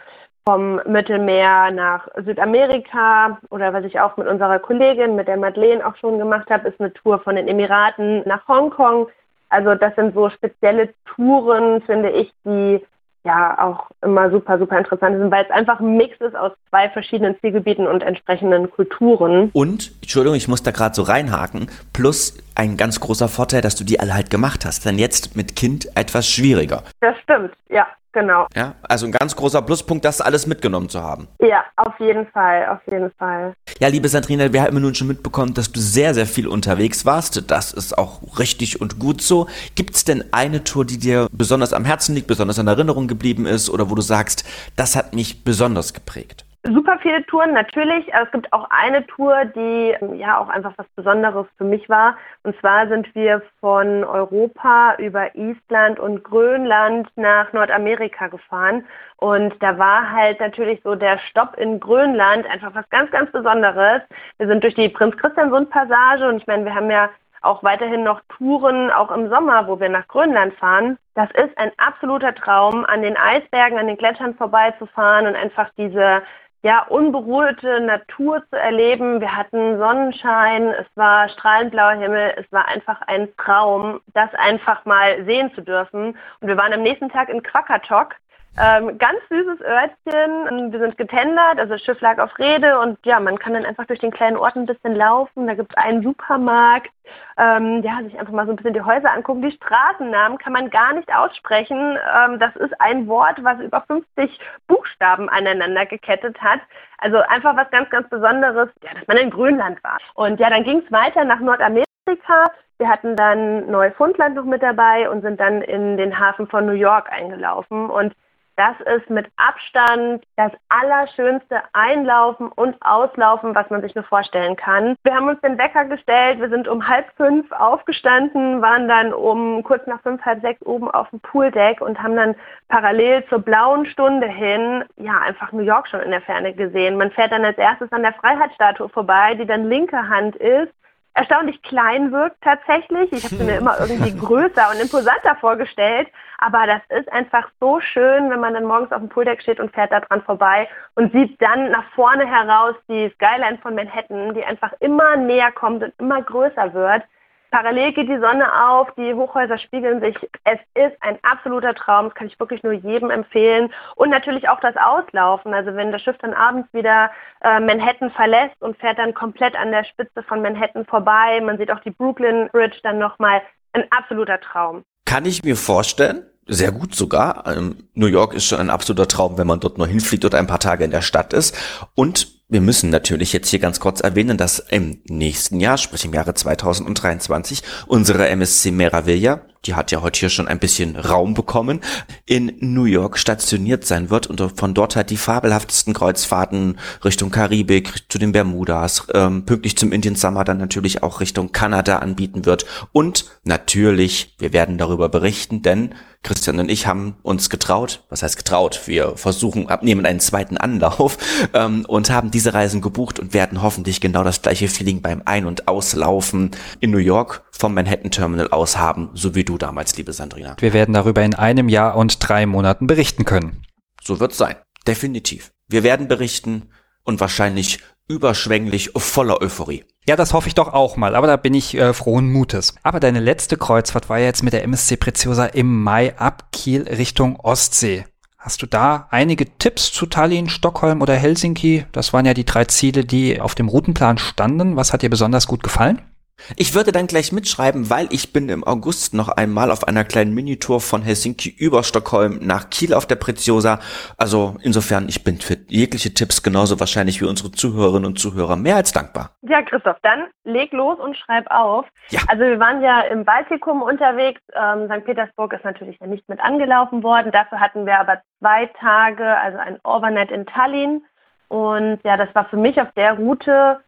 vom Mittelmeer nach Südamerika oder was ich auch mit unserer Kollegin, mit der Madeleine auch schon gemacht habe, ist eine Tour von den Emiraten nach Hongkong. Also das sind so spezielle Touren, finde ich, die ja auch immer super, super interessant sind, weil es einfach ein Mix ist aus zwei verschiedenen Zielgebieten und entsprechenden Kulturen. Und, Entschuldigung, ich muss da gerade so reinhaken, plus ein ganz großer Vorteil, dass du die alle halt gemacht hast. Denn jetzt mit Kind etwas schwieriger. Das stimmt, ja. Genau. Ja, also ein ganz großer Pluspunkt, das alles mitgenommen zu haben. Ja, auf jeden Fall, auf jeden Fall. Ja, liebe Sandrina, wir haben nun schon mitbekommen, dass du sehr, sehr viel unterwegs warst. Das ist auch richtig und gut so. Gibt es denn eine Tour, die dir besonders am Herzen liegt, besonders in Erinnerung geblieben ist oder wo du sagst, das hat mich besonders geprägt? Super viele Touren natürlich. Es gibt auch eine Tour, die ja auch einfach was Besonderes für mich war. Und zwar sind wir von Europa über Island und Grönland nach Nordamerika gefahren. Und da war halt natürlich so der Stopp in Grönland einfach was ganz, ganz Besonderes. Wir sind durch die Prinz Christian Sund Passage und ich meine, wir haben ja auch weiterhin noch Touren, auch im Sommer, wo wir nach Grönland fahren. Das ist ein absoluter Traum, an den Eisbergen, an den Gletschern vorbeizufahren und einfach diese ja, unberührte Natur zu erleben. Wir hatten Sonnenschein, es war strahlend blauer Himmel, es war einfach ein Traum, das einfach mal sehen zu dürfen. Und wir waren am nächsten Tag in Quakatok ähm, ganz süßes Örtchen. Wir sind getendert, also das Schiff lag auf Rede und ja, man kann dann einfach durch den kleinen Ort ein bisschen laufen. Da gibt es einen Supermarkt. Ähm, ja, sich einfach mal so ein bisschen die Häuser angucken. Die Straßennamen kann man gar nicht aussprechen. Ähm, das ist ein Wort, was über 50 Buchstaben aneinander gekettet hat. Also einfach was ganz, ganz Besonderes, ja, dass man in Grönland war. Und ja, dann ging es weiter nach Nordamerika. Wir hatten dann Neufundland noch mit dabei und sind dann in den Hafen von New York eingelaufen. Und das ist mit Abstand das allerschönste Einlaufen und Auslaufen, was man sich nur vorstellen kann. Wir haben uns den Wecker gestellt, wir sind um halb fünf aufgestanden, waren dann um kurz nach fünf, halb sechs oben auf dem Pooldeck und haben dann parallel zur blauen Stunde hin, ja, einfach New York schon in der Ferne gesehen. Man fährt dann als erstes an der Freiheitsstatue vorbei, die dann linke Hand ist erstaunlich klein wirkt tatsächlich. Ich habe sie mir immer irgendwie größer und imposanter vorgestellt. Aber das ist einfach so schön, wenn man dann morgens auf dem Pooldeck steht und fährt da dran vorbei und sieht dann nach vorne heraus die Skyline von Manhattan, die einfach immer näher kommt und immer größer wird. Parallel geht die Sonne auf, die Hochhäuser spiegeln sich. Es ist ein absoluter Traum, das kann ich wirklich nur jedem empfehlen. Und natürlich auch das Auslaufen. Also wenn das Schiff dann abends wieder äh, Manhattan verlässt und fährt dann komplett an der Spitze von Manhattan vorbei. Man sieht auch die Brooklyn Bridge dann nochmal. Ein absoluter Traum. Kann ich mir vorstellen. Sehr gut sogar. Ähm, New York ist schon ein absoluter Traum, wenn man dort nur hinfliegt oder ein paar Tage in der Stadt ist. Und wir müssen natürlich jetzt hier ganz kurz erwähnen, dass im nächsten Jahr, sprich im Jahre 2023, unsere MSC Meraviglia, die hat ja heute hier schon ein bisschen Raum bekommen, in New York stationiert sein wird und von dort halt die fabelhaftesten Kreuzfahrten Richtung Karibik, zu den Bermudas, ähm, pünktlich zum Indian Summer dann natürlich auch Richtung Kanada anbieten wird. Und natürlich, wir werden darüber berichten, denn Christian und ich haben uns getraut, was heißt getraut? Wir versuchen, abnehmen einen zweiten Anlauf ähm, und haben diese Reisen gebucht und werden hoffentlich genau das gleiche Feeling beim Ein- und Auslaufen in New York vom Manhattan Terminal aus haben, so wie du damals, liebe Sandrina. Wir werden darüber in einem Jahr und drei Monaten berichten können. So wird's sein. Definitiv. Wir werden berichten und wahrscheinlich überschwänglich voller Euphorie. Ja, das hoffe ich doch auch mal, aber da bin ich äh, frohen Mutes. Aber deine letzte Kreuzfahrt war ja jetzt mit der MSC Preziosa im Mai ab Kiel Richtung Ostsee. Hast du da einige Tipps zu Tallinn, Stockholm oder Helsinki? Das waren ja die drei Ziele, die auf dem Routenplan standen. Was hat dir besonders gut gefallen? Ich würde dann gleich mitschreiben, weil ich bin im August noch einmal auf einer kleinen Minitour von Helsinki über Stockholm nach Kiel auf der Preziosa. Also insofern, ich bin für jegliche Tipps genauso wahrscheinlich wie unsere Zuhörerinnen und Zuhörer mehr als dankbar. Ja, Christoph, dann leg los und schreib auf. Ja. Also wir waren ja im Baltikum unterwegs. Ähm, St. Petersburg ist natürlich ja nicht mit angelaufen worden. Dafür hatten wir aber zwei Tage, also ein Overnight in Tallinn. Und ja, das war für mich auf der Route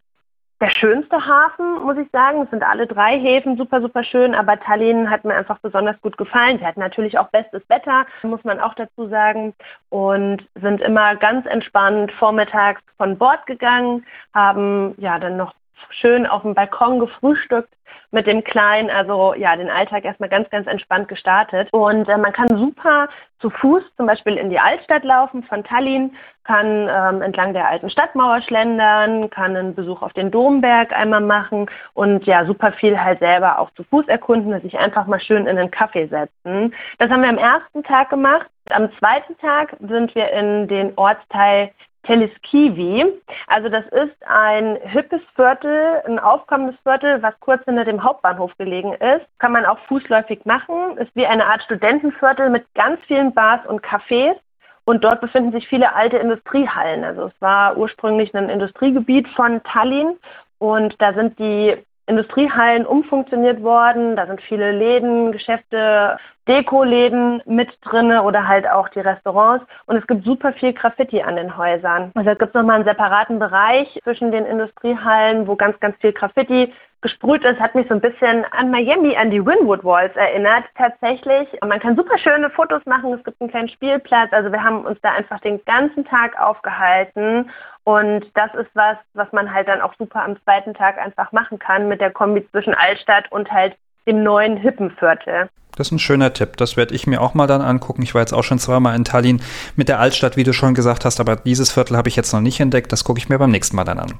der schönste Hafen, muss ich sagen. Es sind alle drei Häfen super, super schön, aber Tallinn hat mir einfach besonders gut gefallen. Sie hatten natürlich auch bestes Wetter, muss man auch dazu sagen, und sind immer ganz entspannt vormittags von Bord gegangen, haben ja dann noch schön auf dem Balkon gefrühstückt mit dem Kleinen, also ja, den Alltag erstmal ganz, ganz entspannt gestartet. Und äh, man kann super zu Fuß zum Beispiel in die Altstadt laufen von Tallinn, kann ähm, entlang der alten Stadtmauer schlendern, kann einen Besuch auf den Domberg einmal machen und ja, super viel halt selber auch zu Fuß erkunden, sich einfach mal schön in einen Kaffee setzen. Das haben wir am ersten Tag gemacht. Am zweiten Tag sind wir in den Ortsteil Teleskivi. Also das ist ein hippes Viertel, ein aufkommendes Viertel, was kurz hinter dem Hauptbahnhof gelegen ist. Kann man auch fußläufig machen. Ist wie eine Art Studentenviertel mit ganz vielen Bars und Cafés. Und dort befinden sich viele alte Industriehallen. Also es war ursprünglich ein Industriegebiet von Tallinn und da sind die Industriehallen umfunktioniert worden. Da sind viele Läden, Geschäfte, Dekoläden mit drinne oder halt auch die Restaurants. Und es gibt super viel Graffiti an den Häusern. Also es gibt nochmal einen separaten Bereich zwischen den Industriehallen, wo ganz, ganz viel Graffiti gesprüht ist, hat mich so ein bisschen an Miami, an die Winwood Walls erinnert. Tatsächlich, man kann super schöne Fotos machen. Es gibt einen kleinen Spielplatz. Also wir haben uns da einfach den ganzen Tag aufgehalten. Und das ist was, was man halt dann auch super am zweiten Tag einfach machen kann mit der Kombi zwischen Altstadt und halt dem neuen Hippenviertel. Das ist ein schöner Tipp. Das werde ich mir auch mal dann angucken. Ich war jetzt auch schon zweimal in Tallinn mit der Altstadt, wie du schon gesagt hast, aber dieses Viertel habe ich jetzt noch nicht entdeckt. Das gucke ich mir beim nächsten Mal dann an.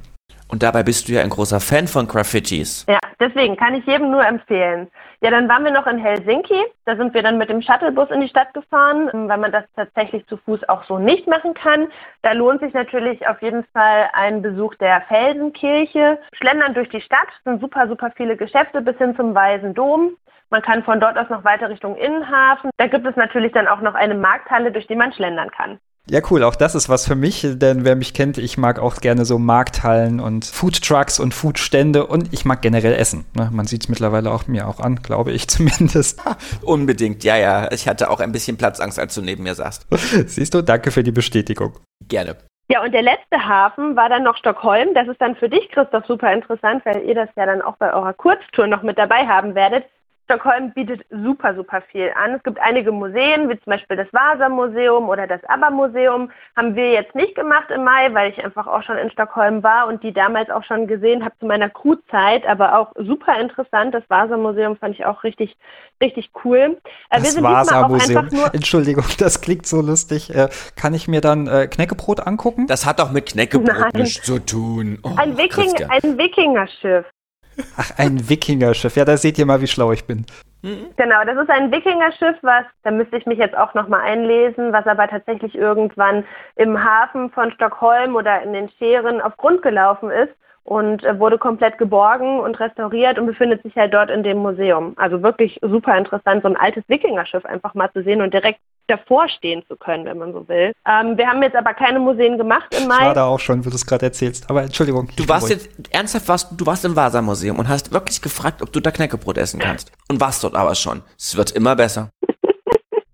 Und dabei bist du ja ein großer Fan von Graffitis. Ja, deswegen kann ich jedem nur empfehlen. Ja, dann waren wir noch in Helsinki. Da sind wir dann mit dem Shuttlebus in die Stadt gefahren, weil man das tatsächlich zu Fuß auch so nicht machen kann. Da lohnt sich natürlich auf jeden Fall ein Besuch der Felsenkirche. Schlendern durch die Stadt, sind super, super viele Geschäfte bis hin zum Weißen Dom. Man kann von dort aus noch weiter Richtung Innenhafen. Da gibt es natürlich dann auch noch eine Markthalle, durch die man schlendern kann. Ja, cool. Auch das ist was für mich, denn wer mich kennt, ich mag auch gerne so Markthallen und Foodtrucks und Foodstände und ich mag generell Essen. Ne? Man sieht es mittlerweile auch mir auch an, glaube ich zumindest. Unbedingt, ja, ja. Ich hatte auch ein bisschen Platzangst, als du neben mir saßt. Siehst du, danke für die Bestätigung. Gerne. Ja, und der letzte Hafen war dann noch Stockholm. Das ist dann für dich, Christoph, super interessant, weil ihr das ja dann auch bei eurer Kurztour noch mit dabei haben werdet. Stockholm bietet super, super viel an. Es gibt einige Museen, wie zum Beispiel das Vasa-Museum oder das ABBA-Museum. Haben wir jetzt nicht gemacht im Mai, weil ich einfach auch schon in Stockholm war und die damals auch schon gesehen habe zu meiner Crewzeit. Aber auch super interessant. Das Vasa-Museum fand ich auch richtig, richtig cool. Äh, das Vasa-Museum. Entschuldigung, das klingt so lustig. Äh, kann ich mir dann äh, Knäckebrot angucken? Das hat doch mit Knäckebrot nichts zu tun. Oh, ein, Wiking, ein Wikingerschiff. Ach, ein Wikingerschiff. Ja, da seht ihr mal, wie schlau ich bin. Genau, das ist ein Wikingerschiff, was, da müsste ich mich jetzt auch nochmal einlesen, was aber tatsächlich irgendwann im Hafen von Stockholm oder in den Scheren auf Grund gelaufen ist und äh, wurde komplett geborgen und restauriert und befindet sich halt dort in dem Museum. Also wirklich super interessant, so ein altes Wikingerschiff einfach mal zu sehen und direkt davor stehen zu können, wenn man so will. Ähm, wir haben jetzt aber keine Museen gemacht im Mai. Ich war da auch schon, wie du es gerade erzählst. Aber Entschuldigung. Du warst jetzt, ernsthaft warst, du warst im Vasa-Museum und hast wirklich gefragt, ob du da Knäckebrot essen kannst. Und warst dort aber schon. Es wird immer besser.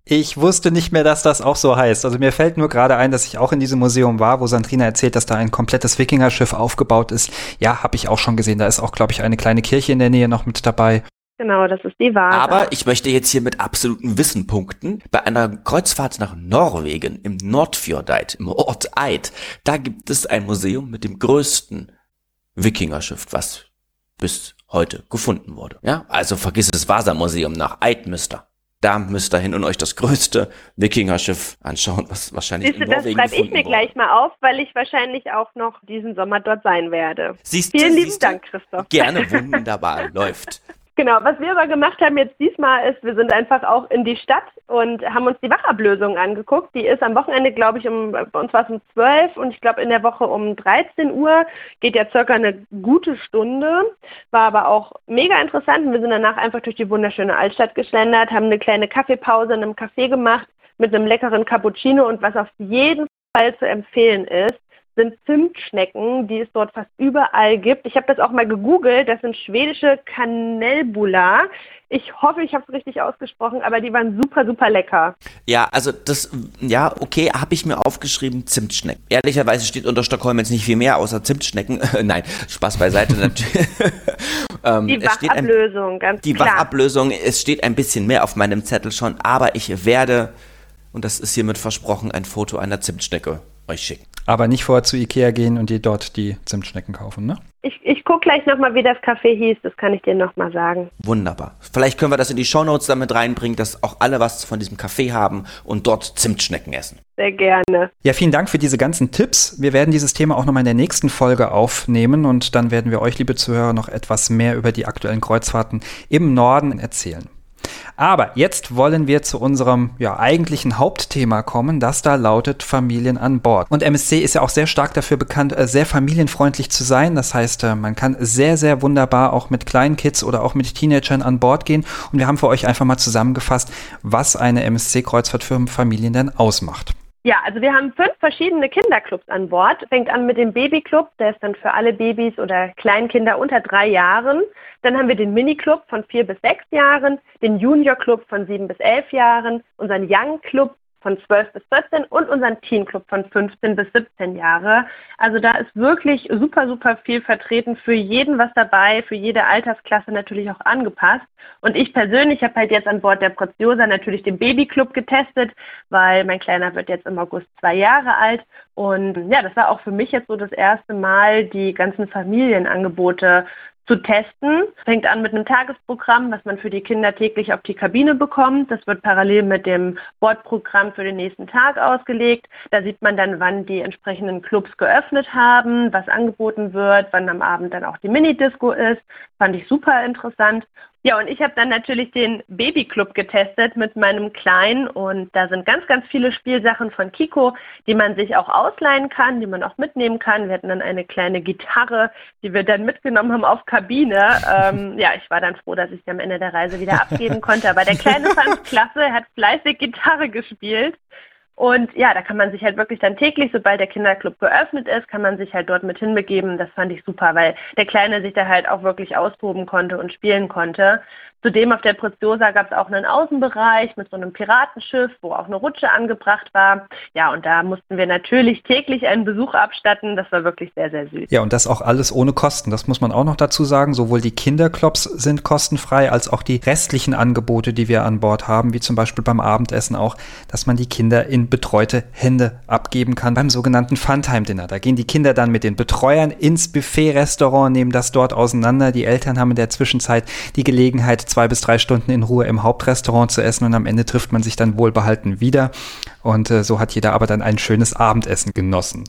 Ich wusste nicht mehr, dass das auch so heißt. Also mir fällt nur gerade ein, dass ich auch in diesem Museum war, wo Sandrina erzählt, dass da ein komplettes Wikingerschiff aufgebaut ist. Ja, habe ich auch schon gesehen. Da ist auch, glaube ich, eine kleine Kirche in der Nähe noch mit dabei. Genau, das ist die Wahrheit. Aber ich möchte jetzt hier mit absoluten Wissen punkten. Bei einer Kreuzfahrt nach Norwegen im Nordfjordeit, im Ort Eid, da gibt es ein Museum mit dem größten Wikingerschiff, was bis heute gefunden wurde. Ja, also vergiss das Vasa-Museum nach Eidmüster da müsst ihr hin und euch das größte Wikingerschiff anschauen, was wahrscheinlich Siehst in Norwegen das schreibe ich mir wurde. gleich mal auf, weil ich wahrscheinlich auch noch diesen Sommer dort sein werde. Siehst Vielen du, lieben Dank, Christoph. Gerne, wunderbar, läuft. Genau, was wir aber gemacht haben jetzt diesmal ist, wir sind einfach auch in die Stadt und haben uns die Wachablösung angeguckt. Die ist am Wochenende, glaube ich, um, bei uns war es um 12 und ich glaube in der Woche um 13 Uhr. Geht ja circa eine gute Stunde. War aber auch mega interessant. Wir sind danach einfach durch die wunderschöne Altstadt geschlendert, haben eine kleine Kaffeepause in einem Café gemacht mit einem leckeren Cappuccino und was auf jeden Fall zu empfehlen ist, sind Zimtschnecken, die es dort fast überall gibt. Ich habe das auch mal gegoogelt. Das sind schwedische Kanelbula. Ich hoffe, ich habe es richtig ausgesprochen, aber die waren super, super lecker. Ja, also das, ja, okay, habe ich mir aufgeschrieben, Zimtschnecken. Ehrlicherweise steht unter Stockholm jetzt nicht viel mehr außer Zimtschnecken. Nein, Spaß beiseite natürlich. ähm, die Wachablösung, ganz die klar. Die Wachablösung, es steht ein bisschen mehr auf meinem Zettel schon, aber ich werde, und das ist hiermit versprochen, ein Foto einer Zimtschnecke euch schicken. Aber nicht vorher zu Ikea gehen und dir dort die Zimtschnecken kaufen, ne? Ich, ich gucke gleich nochmal, wie das Café hieß, das kann ich dir nochmal sagen. Wunderbar. Vielleicht können wir das in die Shownotes damit reinbringen, dass auch alle was von diesem Café haben und dort Zimtschnecken essen. Sehr gerne. Ja, vielen Dank für diese ganzen Tipps. Wir werden dieses Thema auch nochmal in der nächsten Folge aufnehmen und dann werden wir euch, liebe Zuhörer, noch etwas mehr über die aktuellen Kreuzfahrten im Norden erzählen. Aber jetzt wollen wir zu unserem ja, eigentlichen Hauptthema kommen, das da lautet Familien an Bord. Und MSC ist ja auch sehr stark dafür bekannt, äh, sehr familienfreundlich zu sein. Das heißt, äh, man kann sehr, sehr wunderbar auch mit kleinen Kids oder auch mit Teenagern an Bord gehen. Und wir haben für euch einfach mal zusammengefasst, was eine MSC-Kreuzfahrt für Familien denn ausmacht. Ja, also wir haben fünf verschiedene Kinderclubs an Bord. Fängt an mit dem Babyclub, der ist dann für alle Babys oder Kleinkinder unter drei Jahren. Dann haben wir den Miniclub von vier bis sechs Jahren, den Junior Club von sieben bis elf Jahren, unseren Young Club von 12 bis 14 und unseren Teen Club von 15 bis 17 Jahre. Also da ist wirklich super, super viel vertreten, für jeden was dabei, für jede Altersklasse natürlich auch angepasst. Und ich persönlich habe halt jetzt an Bord der Proziosa natürlich den Babyclub getestet, weil mein Kleiner wird jetzt im August zwei Jahre alt. Und ja, das war auch für mich jetzt so das erste Mal, die ganzen Familienangebote zu testen. Es fängt an mit einem Tagesprogramm, was man für die Kinder täglich auf die Kabine bekommt. Das wird parallel mit dem Bordprogramm für den nächsten Tag ausgelegt. Da sieht man dann, wann die entsprechenden Clubs geöffnet haben, was angeboten wird, wann am Abend dann auch die Minidisco ist. Fand ich super interessant. Ja, und ich habe dann natürlich den Babyclub getestet mit meinem Kleinen und da sind ganz, ganz viele Spielsachen von Kiko, die man sich auch ausleihen kann, die man auch mitnehmen kann. Wir hatten dann eine kleine Gitarre, die wir dann mitgenommen haben auf Kabine. Ähm, ja, ich war dann froh, dass ich sie am Ende der Reise wieder abgeben konnte. Aber der Kleine fand klasse, er hat fleißig Gitarre gespielt. Und ja, da kann man sich halt wirklich dann täglich, sobald der Kinderclub geöffnet ist, kann man sich halt dort mit hinbegeben. Das fand ich super, weil der Kleine sich da halt auch wirklich austoben konnte und spielen konnte. Zudem auf der Preziosa gab es auch einen Außenbereich mit so einem Piratenschiff, wo auch eine Rutsche angebracht war. Ja, und da mussten wir natürlich täglich einen Besuch abstatten. Das war wirklich sehr, sehr süß. Ja, und das auch alles ohne Kosten. Das muss man auch noch dazu sagen. Sowohl die Kinderclubs sind kostenfrei, als auch die restlichen Angebote, die wir an Bord haben, wie zum Beispiel beim Abendessen auch, dass man die Kinder in betreute Hände abgeben kann beim sogenannten Funtime-Dinner. Da gehen die Kinder dann mit den Betreuern ins Buffet-Restaurant, nehmen das dort auseinander. Die Eltern haben in der Zwischenzeit die Gelegenheit, zwei bis drei Stunden in Ruhe im Hauptrestaurant zu essen und am Ende trifft man sich dann wohlbehalten wieder. Und äh, so hat jeder aber dann ein schönes Abendessen genossen.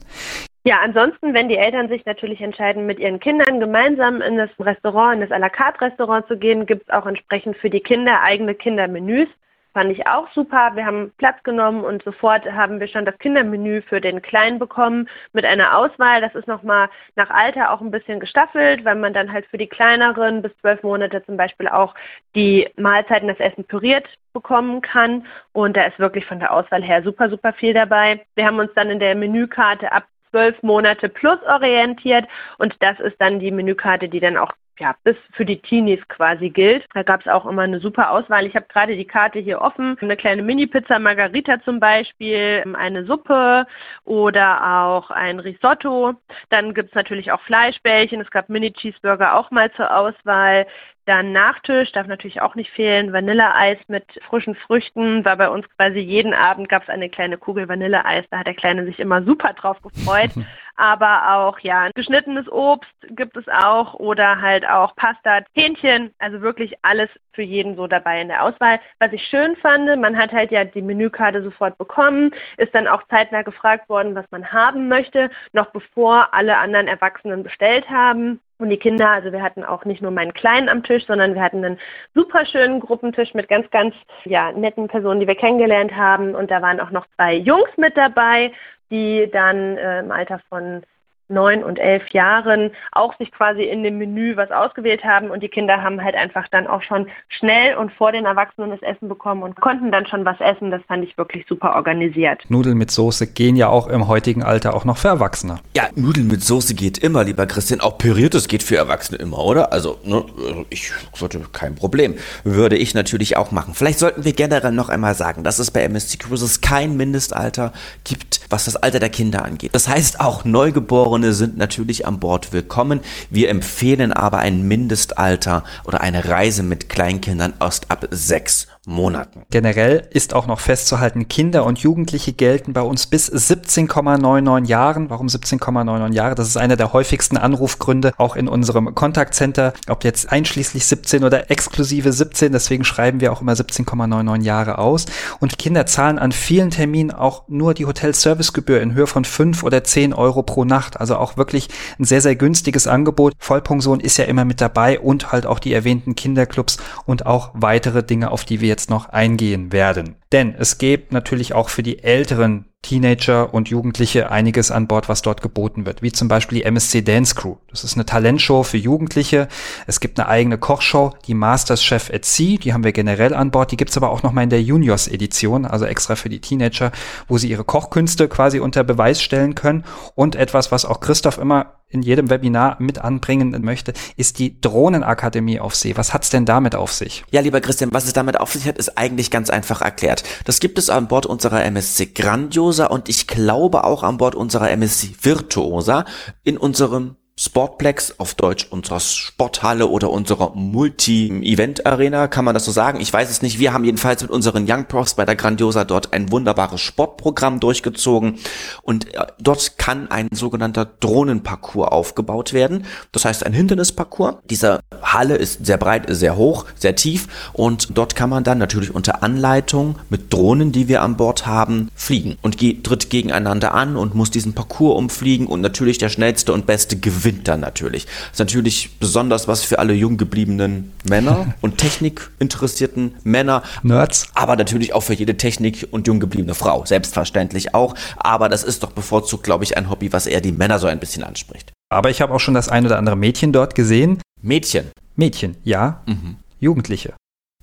Ja, ansonsten, wenn die Eltern sich natürlich entscheiden, mit ihren Kindern gemeinsam in das Restaurant, in das à la carte Restaurant zu gehen, gibt es auch entsprechend für die Kinder eigene Kindermenüs. Fand ich auch super. Wir haben Platz genommen und sofort haben wir schon das Kindermenü für den Kleinen bekommen mit einer Auswahl. Das ist nochmal nach Alter auch ein bisschen gestaffelt, weil man dann halt für die Kleineren bis zwölf Monate zum Beispiel auch die Mahlzeiten, das Essen püriert bekommen kann. Und da ist wirklich von der Auswahl her super, super viel dabei. Wir haben uns dann in der Menükarte ab zwölf Monate plus orientiert und das ist dann die Menükarte, die dann auch ja, bis für die Teenies quasi gilt. Da gab es auch immer eine super Auswahl. Ich habe gerade die Karte hier offen. Eine kleine Mini-Pizza Margarita zum Beispiel, eine Suppe oder auch ein Risotto. Dann gibt es natürlich auch Fleischbällchen. Es gab Mini-Cheeseburger auch mal zur Auswahl. Dann Nachtisch darf natürlich auch nicht fehlen. Vanilleeis mit frischen Früchten war bei uns quasi jeden Abend gab es eine kleine Kugel Vanilleeis. Da hat der Kleine sich immer super drauf gefreut. Aber auch ja geschnittenes Obst gibt es auch oder halt auch Pasta, Hähnchen. Also wirklich alles für jeden so dabei in der Auswahl. Was ich schön fand, man hat halt ja die Menükarte sofort bekommen, ist dann auch zeitnah gefragt worden, was man haben möchte, noch bevor alle anderen Erwachsenen bestellt haben. Und die Kinder, also wir hatten auch nicht nur meinen Kleinen am Tisch, sondern wir hatten einen super schönen Gruppentisch mit ganz, ganz ja, netten Personen, die wir kennengelernt haben. Und da waren auch noch zwei Jungs mit dabei, die dann äh, im Alter von neun und elf Jahren auch sich quasi in dem Menü was ausgewählt haben und die Kinder haben halt einfach dann auch schon schnell und vor den Erwachsenen das Essen bekommen und konnten dann schon was essen. Das fand ich wirklich super organisiert. Nudeln mit Soße gehen ja auch im heutigen Alter auch noch für Erwachsene. Ja, Nudeln mit Soße geht immer, lieber Christian. Auch püriertes geht für Erwachsene immer, oder? Also, ne, ich sollte kein Problem. Würde ich natürlich auch machen. Vielleicht sollten wir generell noch einmal sagen, dass es bei MSC Cruises kein Mindestalter gibt, was das Alter der Kinder angeht. Das heißt, auch Neugeborene sind natürlich an Bord willkommen. Wir empfehlen aber ein Mindestalter oder eine Reise mit Kleinkindern erst ab sechs Monaten. Generell ist auch noch festzuhalten, Kinder und Jugendliche gelten bei uns bis 17,99 Jahren. Warum 17,99 Jahre? Das ist einer der häufigsten Anrufgründe, auch in unserem Kontaktcenter, ob jetzt einschließlich 17 oder exklusive 17. Deswegen schreiben wir auch immer 17,99 Jahre aus. Und Kinder zahlen an vielen Terminen auch nur die Hotelservicegebühr in Höhe von 5 oder 10 Euro pro Nacht. Also auch wirklich ein sehr, sehr günstiges Angebot. Vollpension ist ja immer mit dabei und halt auch die erwähnten Kinderclubs und auch weitere Dinge, auf die wir jetzt noch eingehen werden. Denn es gibt natürlich auch für die älteren Teenager und Jugendliche einiges an Bord, was dort geboten wird, wie zum Beispiel die MSC Dance Crew. Das ist eine Talentshow für Jugendliche. Es gibt eine eigene Kochshow, die Masters Chef at Sea, die haben wir generell an Bord. Die gibt's aber auch noch mal in der Juniors Edition, also extra für die Teenager, wo sie ihre Kochkünste quasi unter Beweis stellen können. Und etwas, was auch Christoph immer in jedem Webinar mit anbringen möchte, ist die Drohnenakademie auf See. Was hat's denn damit auf sich? Ja, lieber Christian, was es damit auf sich hat, ist eigentlich ganz einfach erklärt. Das gibt es an Bord unserer MSC Grandiosa und ich glaube auch an Bord unserer MSC Virtuosa in unserem Sportplex, auf Deutsch unserer Sporthalle oder unserer Multi-Event-Arena, kann man das so sagen? Ich weiß es nicht. Wir haben jedenfalls mit unseren Young Profs bei der Grandiosa dort ein wunderbares Sportprogramm durchgezogen und äh, dort kann ein sogenannter Drohnenparcours aufgebaut werden. Das heißt ein Hindernisparcours. Diese Halle ist sehr breit, sehr hoch, sehr tief und dort kann man dann natürlich unter Anleitung mit Drohnen, die wir an Bord haben, fliegen und tritt gegeneinander an und muss diesen Parcours umfliegen und natürlich der schnellste und beste gewinnt gewinnt dann natürlich. Das ist natürlich besonders was für alle jung gebliebenen Männer und technikinteressierten Männer. Nerds. Aber natürlich auch für jede Technik- und jung gebliebene Frau. Selbstverständlich auch. Aber das ist doch bevorzugt, glaube ich, ein Hobby, was eher die Männer so ein bisschen anspricht. Aber ich habe auch schon das ein oder andere Mädchen dort gesehen. Mädchen. Mädchen, ja. Mhm. Jugendliche.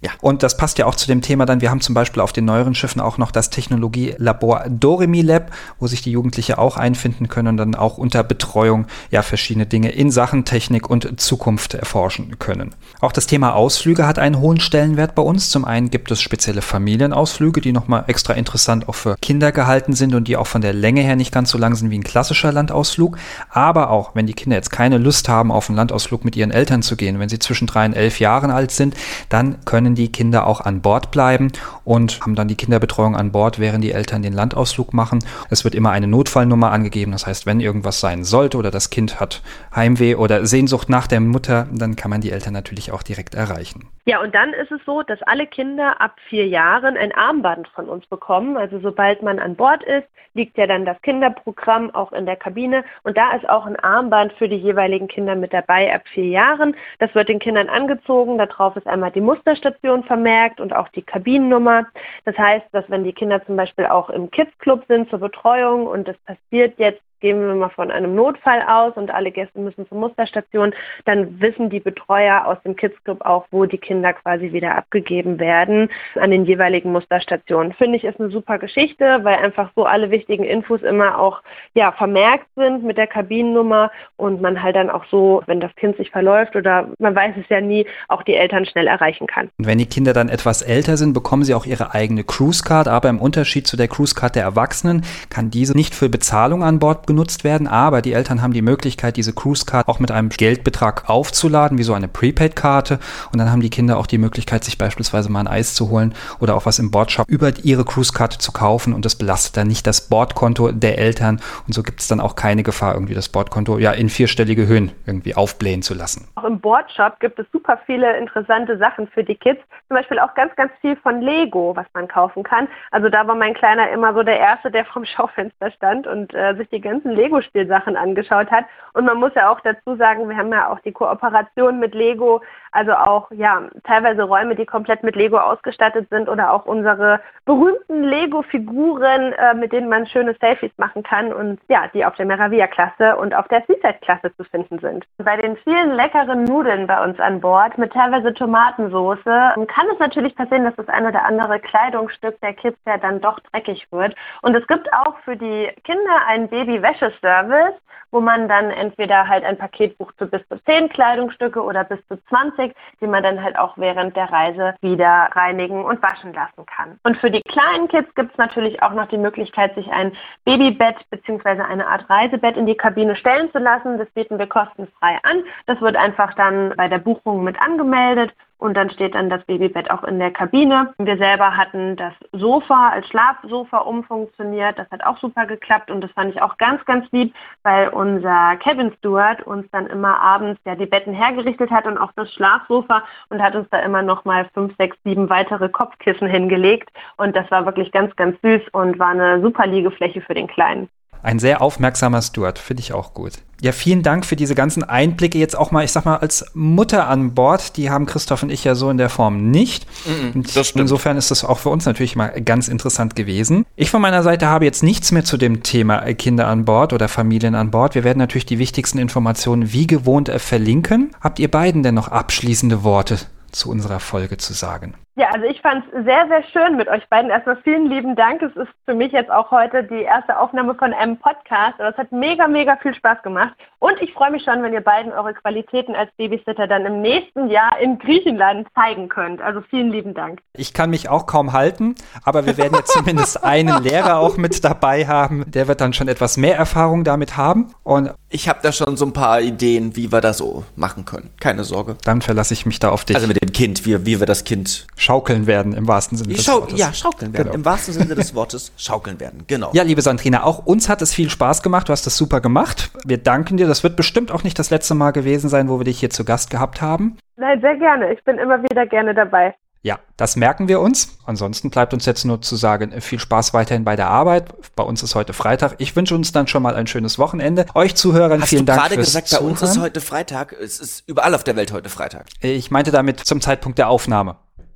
Ja. Und das passt ja auch zu dem Thema dann, wir haben zum Beispiel auf den neueren Schiffen auch noch das Technologielabor Doremi Lab, wo sich die Jugendliche auch einfinden können und dann auch unter Betreuung ja verschiedene Dinge in Sachen Technik und Zukunft erforschen können. Auch das Thema Ausflüge hat einen hohen Stellenwert bei uns. Zum einen gibt es spezielle Familienausflüge, die nochmal extra interessant auch für Kinder gehalten sind und die auch von der Länge her nicht ganz so lang sind wie ein klassischer Landausflug. Aber auch, wenn die Kinder jetzt keine Lust haben, auf einen Landausflug mit ihren Eltern zu gehen, wenn sie zwischen drei und elf Jahren alt sind, dann können können die Kinder auch an Bord bleiben und haben dann die Kinderbetreuung an Bord, während die Eltern den Landausflug machen. Es wird immer eine Notfallnummer angegeben. Das heißt, wenn irgendwas sein sollte oder das Kind hat Heimweh oder Sehnsucht nach der Mutter, dann kann man die Eltern natürlich auch direkt erreichen. Ja, und dann ist es so, dass alle Kinder ab vier Jahren ein Armband von uns bekommen. Also sobald man an Bord ist, liegt ja dann das Kinderprogramm auch in der Kabine. Und da ist auch ein Armband für die jeweiligen Kinder mit dabei ab vier Jahren. Das wird den Kindern angezogen. Darauf ist einmal die Musterstation Musterstation vermerkt und auch die Kabinennummer. Das heißt, dass wenn die Kinder zum Beispiel auch im Kids Club sind zur Betreuung und es passiert jetzt gehen wir mal von einem Notfall aus und alle Gäste müssen zur Musterstation, dann wissen die Betreuer aus dem Kids Club auch, wo die Kinder quasi wieder abgegeben werden an den jeweiligen Musterstationen. Finde ich ist eine super Geschichte, weil einfach so alle wichtigen Infos immer auch ja, vermerkt sind mit der Kabinennummer und man halt dann auch so, wenn das Kind sich verläuft oder man weiß es ja nie, auch die Eltern schnell erreichen kann. Und wenn die Kinder dann etwas älter sind, bekommen sie auch ihre eigene Cruise Card, aber im Unterschied zu der Cruise Card der Erwachsenen kann diese nicht für Bezahlung an Bord genutzt werden, aber die Eltern haben die Möglichkeit, diese Cruise Card auch mit einem Geldbetrag aufzuladen, wie so eine Prepaid-Karte. Und dann haben die Kinder auch die Möglichkeit, sich beispielsweise mal ein Eis zu holen oder auch was im Bordshop über ihre Cruise-Karte zu kaufen. Und das belastet dann nicht das Bordkonto der Eltern. Und so gibt es dann auch keine Gefahr, irgendwie das Bordkonto ja in vierstellige Höhen irgendwie aufblähen zu lassen. Auch im Bordshop gibt es super viele interessante Sachen für die Kids. Zum Beispiel auch ganz, ganz viel von Lego, was man kaufen kann. Also da war mein Kleiner immer so der Erste, der vom Schaufenster stand und äh, sich die ganzen Lego Lego-Spielsachen angeschaut hat. Und man muss ja auch dazu sagen, wir haben ja auch die Kooperation mit Lego, also auch ja teilweise Räume, die komplett mit Lego ausgestattet sind oder auch unsere berühmten Lego-Figuren, äh, mit denen man schöne Selfies machen kann und ja, die auf der Meravia-Klasse und auf der Seaside-Klasse zu finden sind. Bei den vielen leckeren Nudeln bei uns an Bord mit teilweise Tomatensauce kann es natürlich passieren, dass das ein oder andere Kleidungsstück der Kids ja dann doch dreckig wird. Und es gibt auch für die Kinder einen Baby-Wäscheservice, wo man dann entweder halt ein Paket bucht für bis zu 10 Kleidungsstücke oder bis zu 20, die man dann halt auch während der Reise wieder reinigen und waschen lassen kann. Und für die kleinen Kids gibt es natürlich auch noch die Möglichkeit, sich ein Babybett bzw. eine Art Reisebett in die Kabine stellen zu lassen. Das bieten wir kostenfrei an. Das wird einfach dann bei der Buchung mit angemeldet und dann steht dann das Babybett auch in der Kabine. Wir selber hatten das Sofa als Schlafsofa umfunktioniert. Das hat auch super geklappt und das fand ich auch ganz, ganz lieb, weil unser Cabin Steward uns dann immer abends ja die Betten hergerichtet hat und auch das Schlafsofa und hat uns da immer noch mal fünf, sechs, sieben weitere Kopfkissen hingelegt und das war wirklich ganz, ganz süß und war eine super Liegefläche für den Kleinen. Ein sehr aufmerksamer Steward, finde ich auch gut. Ja, vielen Dank für diese ganzen Einblicke jetzt auch mal, ich sag mal, als Mutter an Bord. Die haben Christoph und ich ja so in der Form nicht. Mm -mm, insofern ist das auch für uns natürlich mal ganz interessant gewesen. Ich von meiner Seite habe jetzt nichts mehr zu dem Thema Kinder an Bord oder Familien an Bord. Wir werden natürlich die wichtigsten Informationen wie gewohnt verlinken. Habt ihr beiden denn noch abschließende Worte zu unserer Folge zu sagen? Ja, also ich fand es sehr, sehr schön mit euch beiden. Erstmal vielen lieben Dank. Es ist für mich jetzt auch heute die erste Aufnahme von einem Podcast. Aber es hat mega, mega viel Spaß gemacht. Und ich freue mich schon, wenn ihr beiden eure Qualitäten als Babysitter dann im nächsten Jahr in Griechenland zeigen könnt. Also vielen lieben Dank. Ich kann mich auch kaum halten, aber wir werden jetzt zumindest einen Lehrer auch mit dabei haben. Der wird dann schon etwas mehr Erfahrung damit haben. Und ich habe da schon so ein paar Ideen, wie wir das so machen können. Keine Sorge. Dann verlasse ich mich da auf dich. Also mit dem Kind, wie, wie wir das Kind schaukeln werden im wahrsten Sinne des Schau Wortes. Ja, schaukeln werden. Genau. Im wahrsten Sinne des Wortes schaukeln werden. Genau. Ja, liebe Sandrina, auch uns hat es viel Spaß gemacht. Du hast das super gemacht. Wir danken dir. Das wird bestimmt auch nicht das letzte Mal gewesen sein, wo wir dich hier zu Gast gehabt haben. Nein, sehr gerne. Ich bin immer wieder gerne dabei. Ja, das merken wir uns. Ansonsten bleibt uns jetzt nur zu sagen, viel Spaß weiterhin bei der Arbeit. Bei uns ist heute Freitag. Ich wünsche uns dann schon mal ein schönes Wochenende. Euch Zuhörern Hast vielen du Dank gerade fürs gesagt, Zuhören. bei uns ist heute Freitag. Es ist überall auf der Welt heute Freitag. Ich meinte damit zum Zeitpunkt der Aufnahme.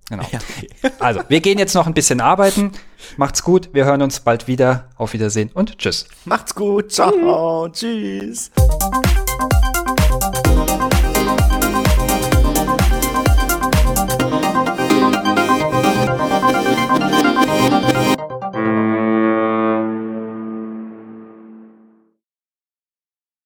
Genau. Ja. Also, wir gehen jetzt noch ein bisschen arbeiten. Macht's gut. Wir hören uns bald wieder. Auf Wiedersehen und tschüss. Macht's gut. Ciao. Tschüss. Tschüss.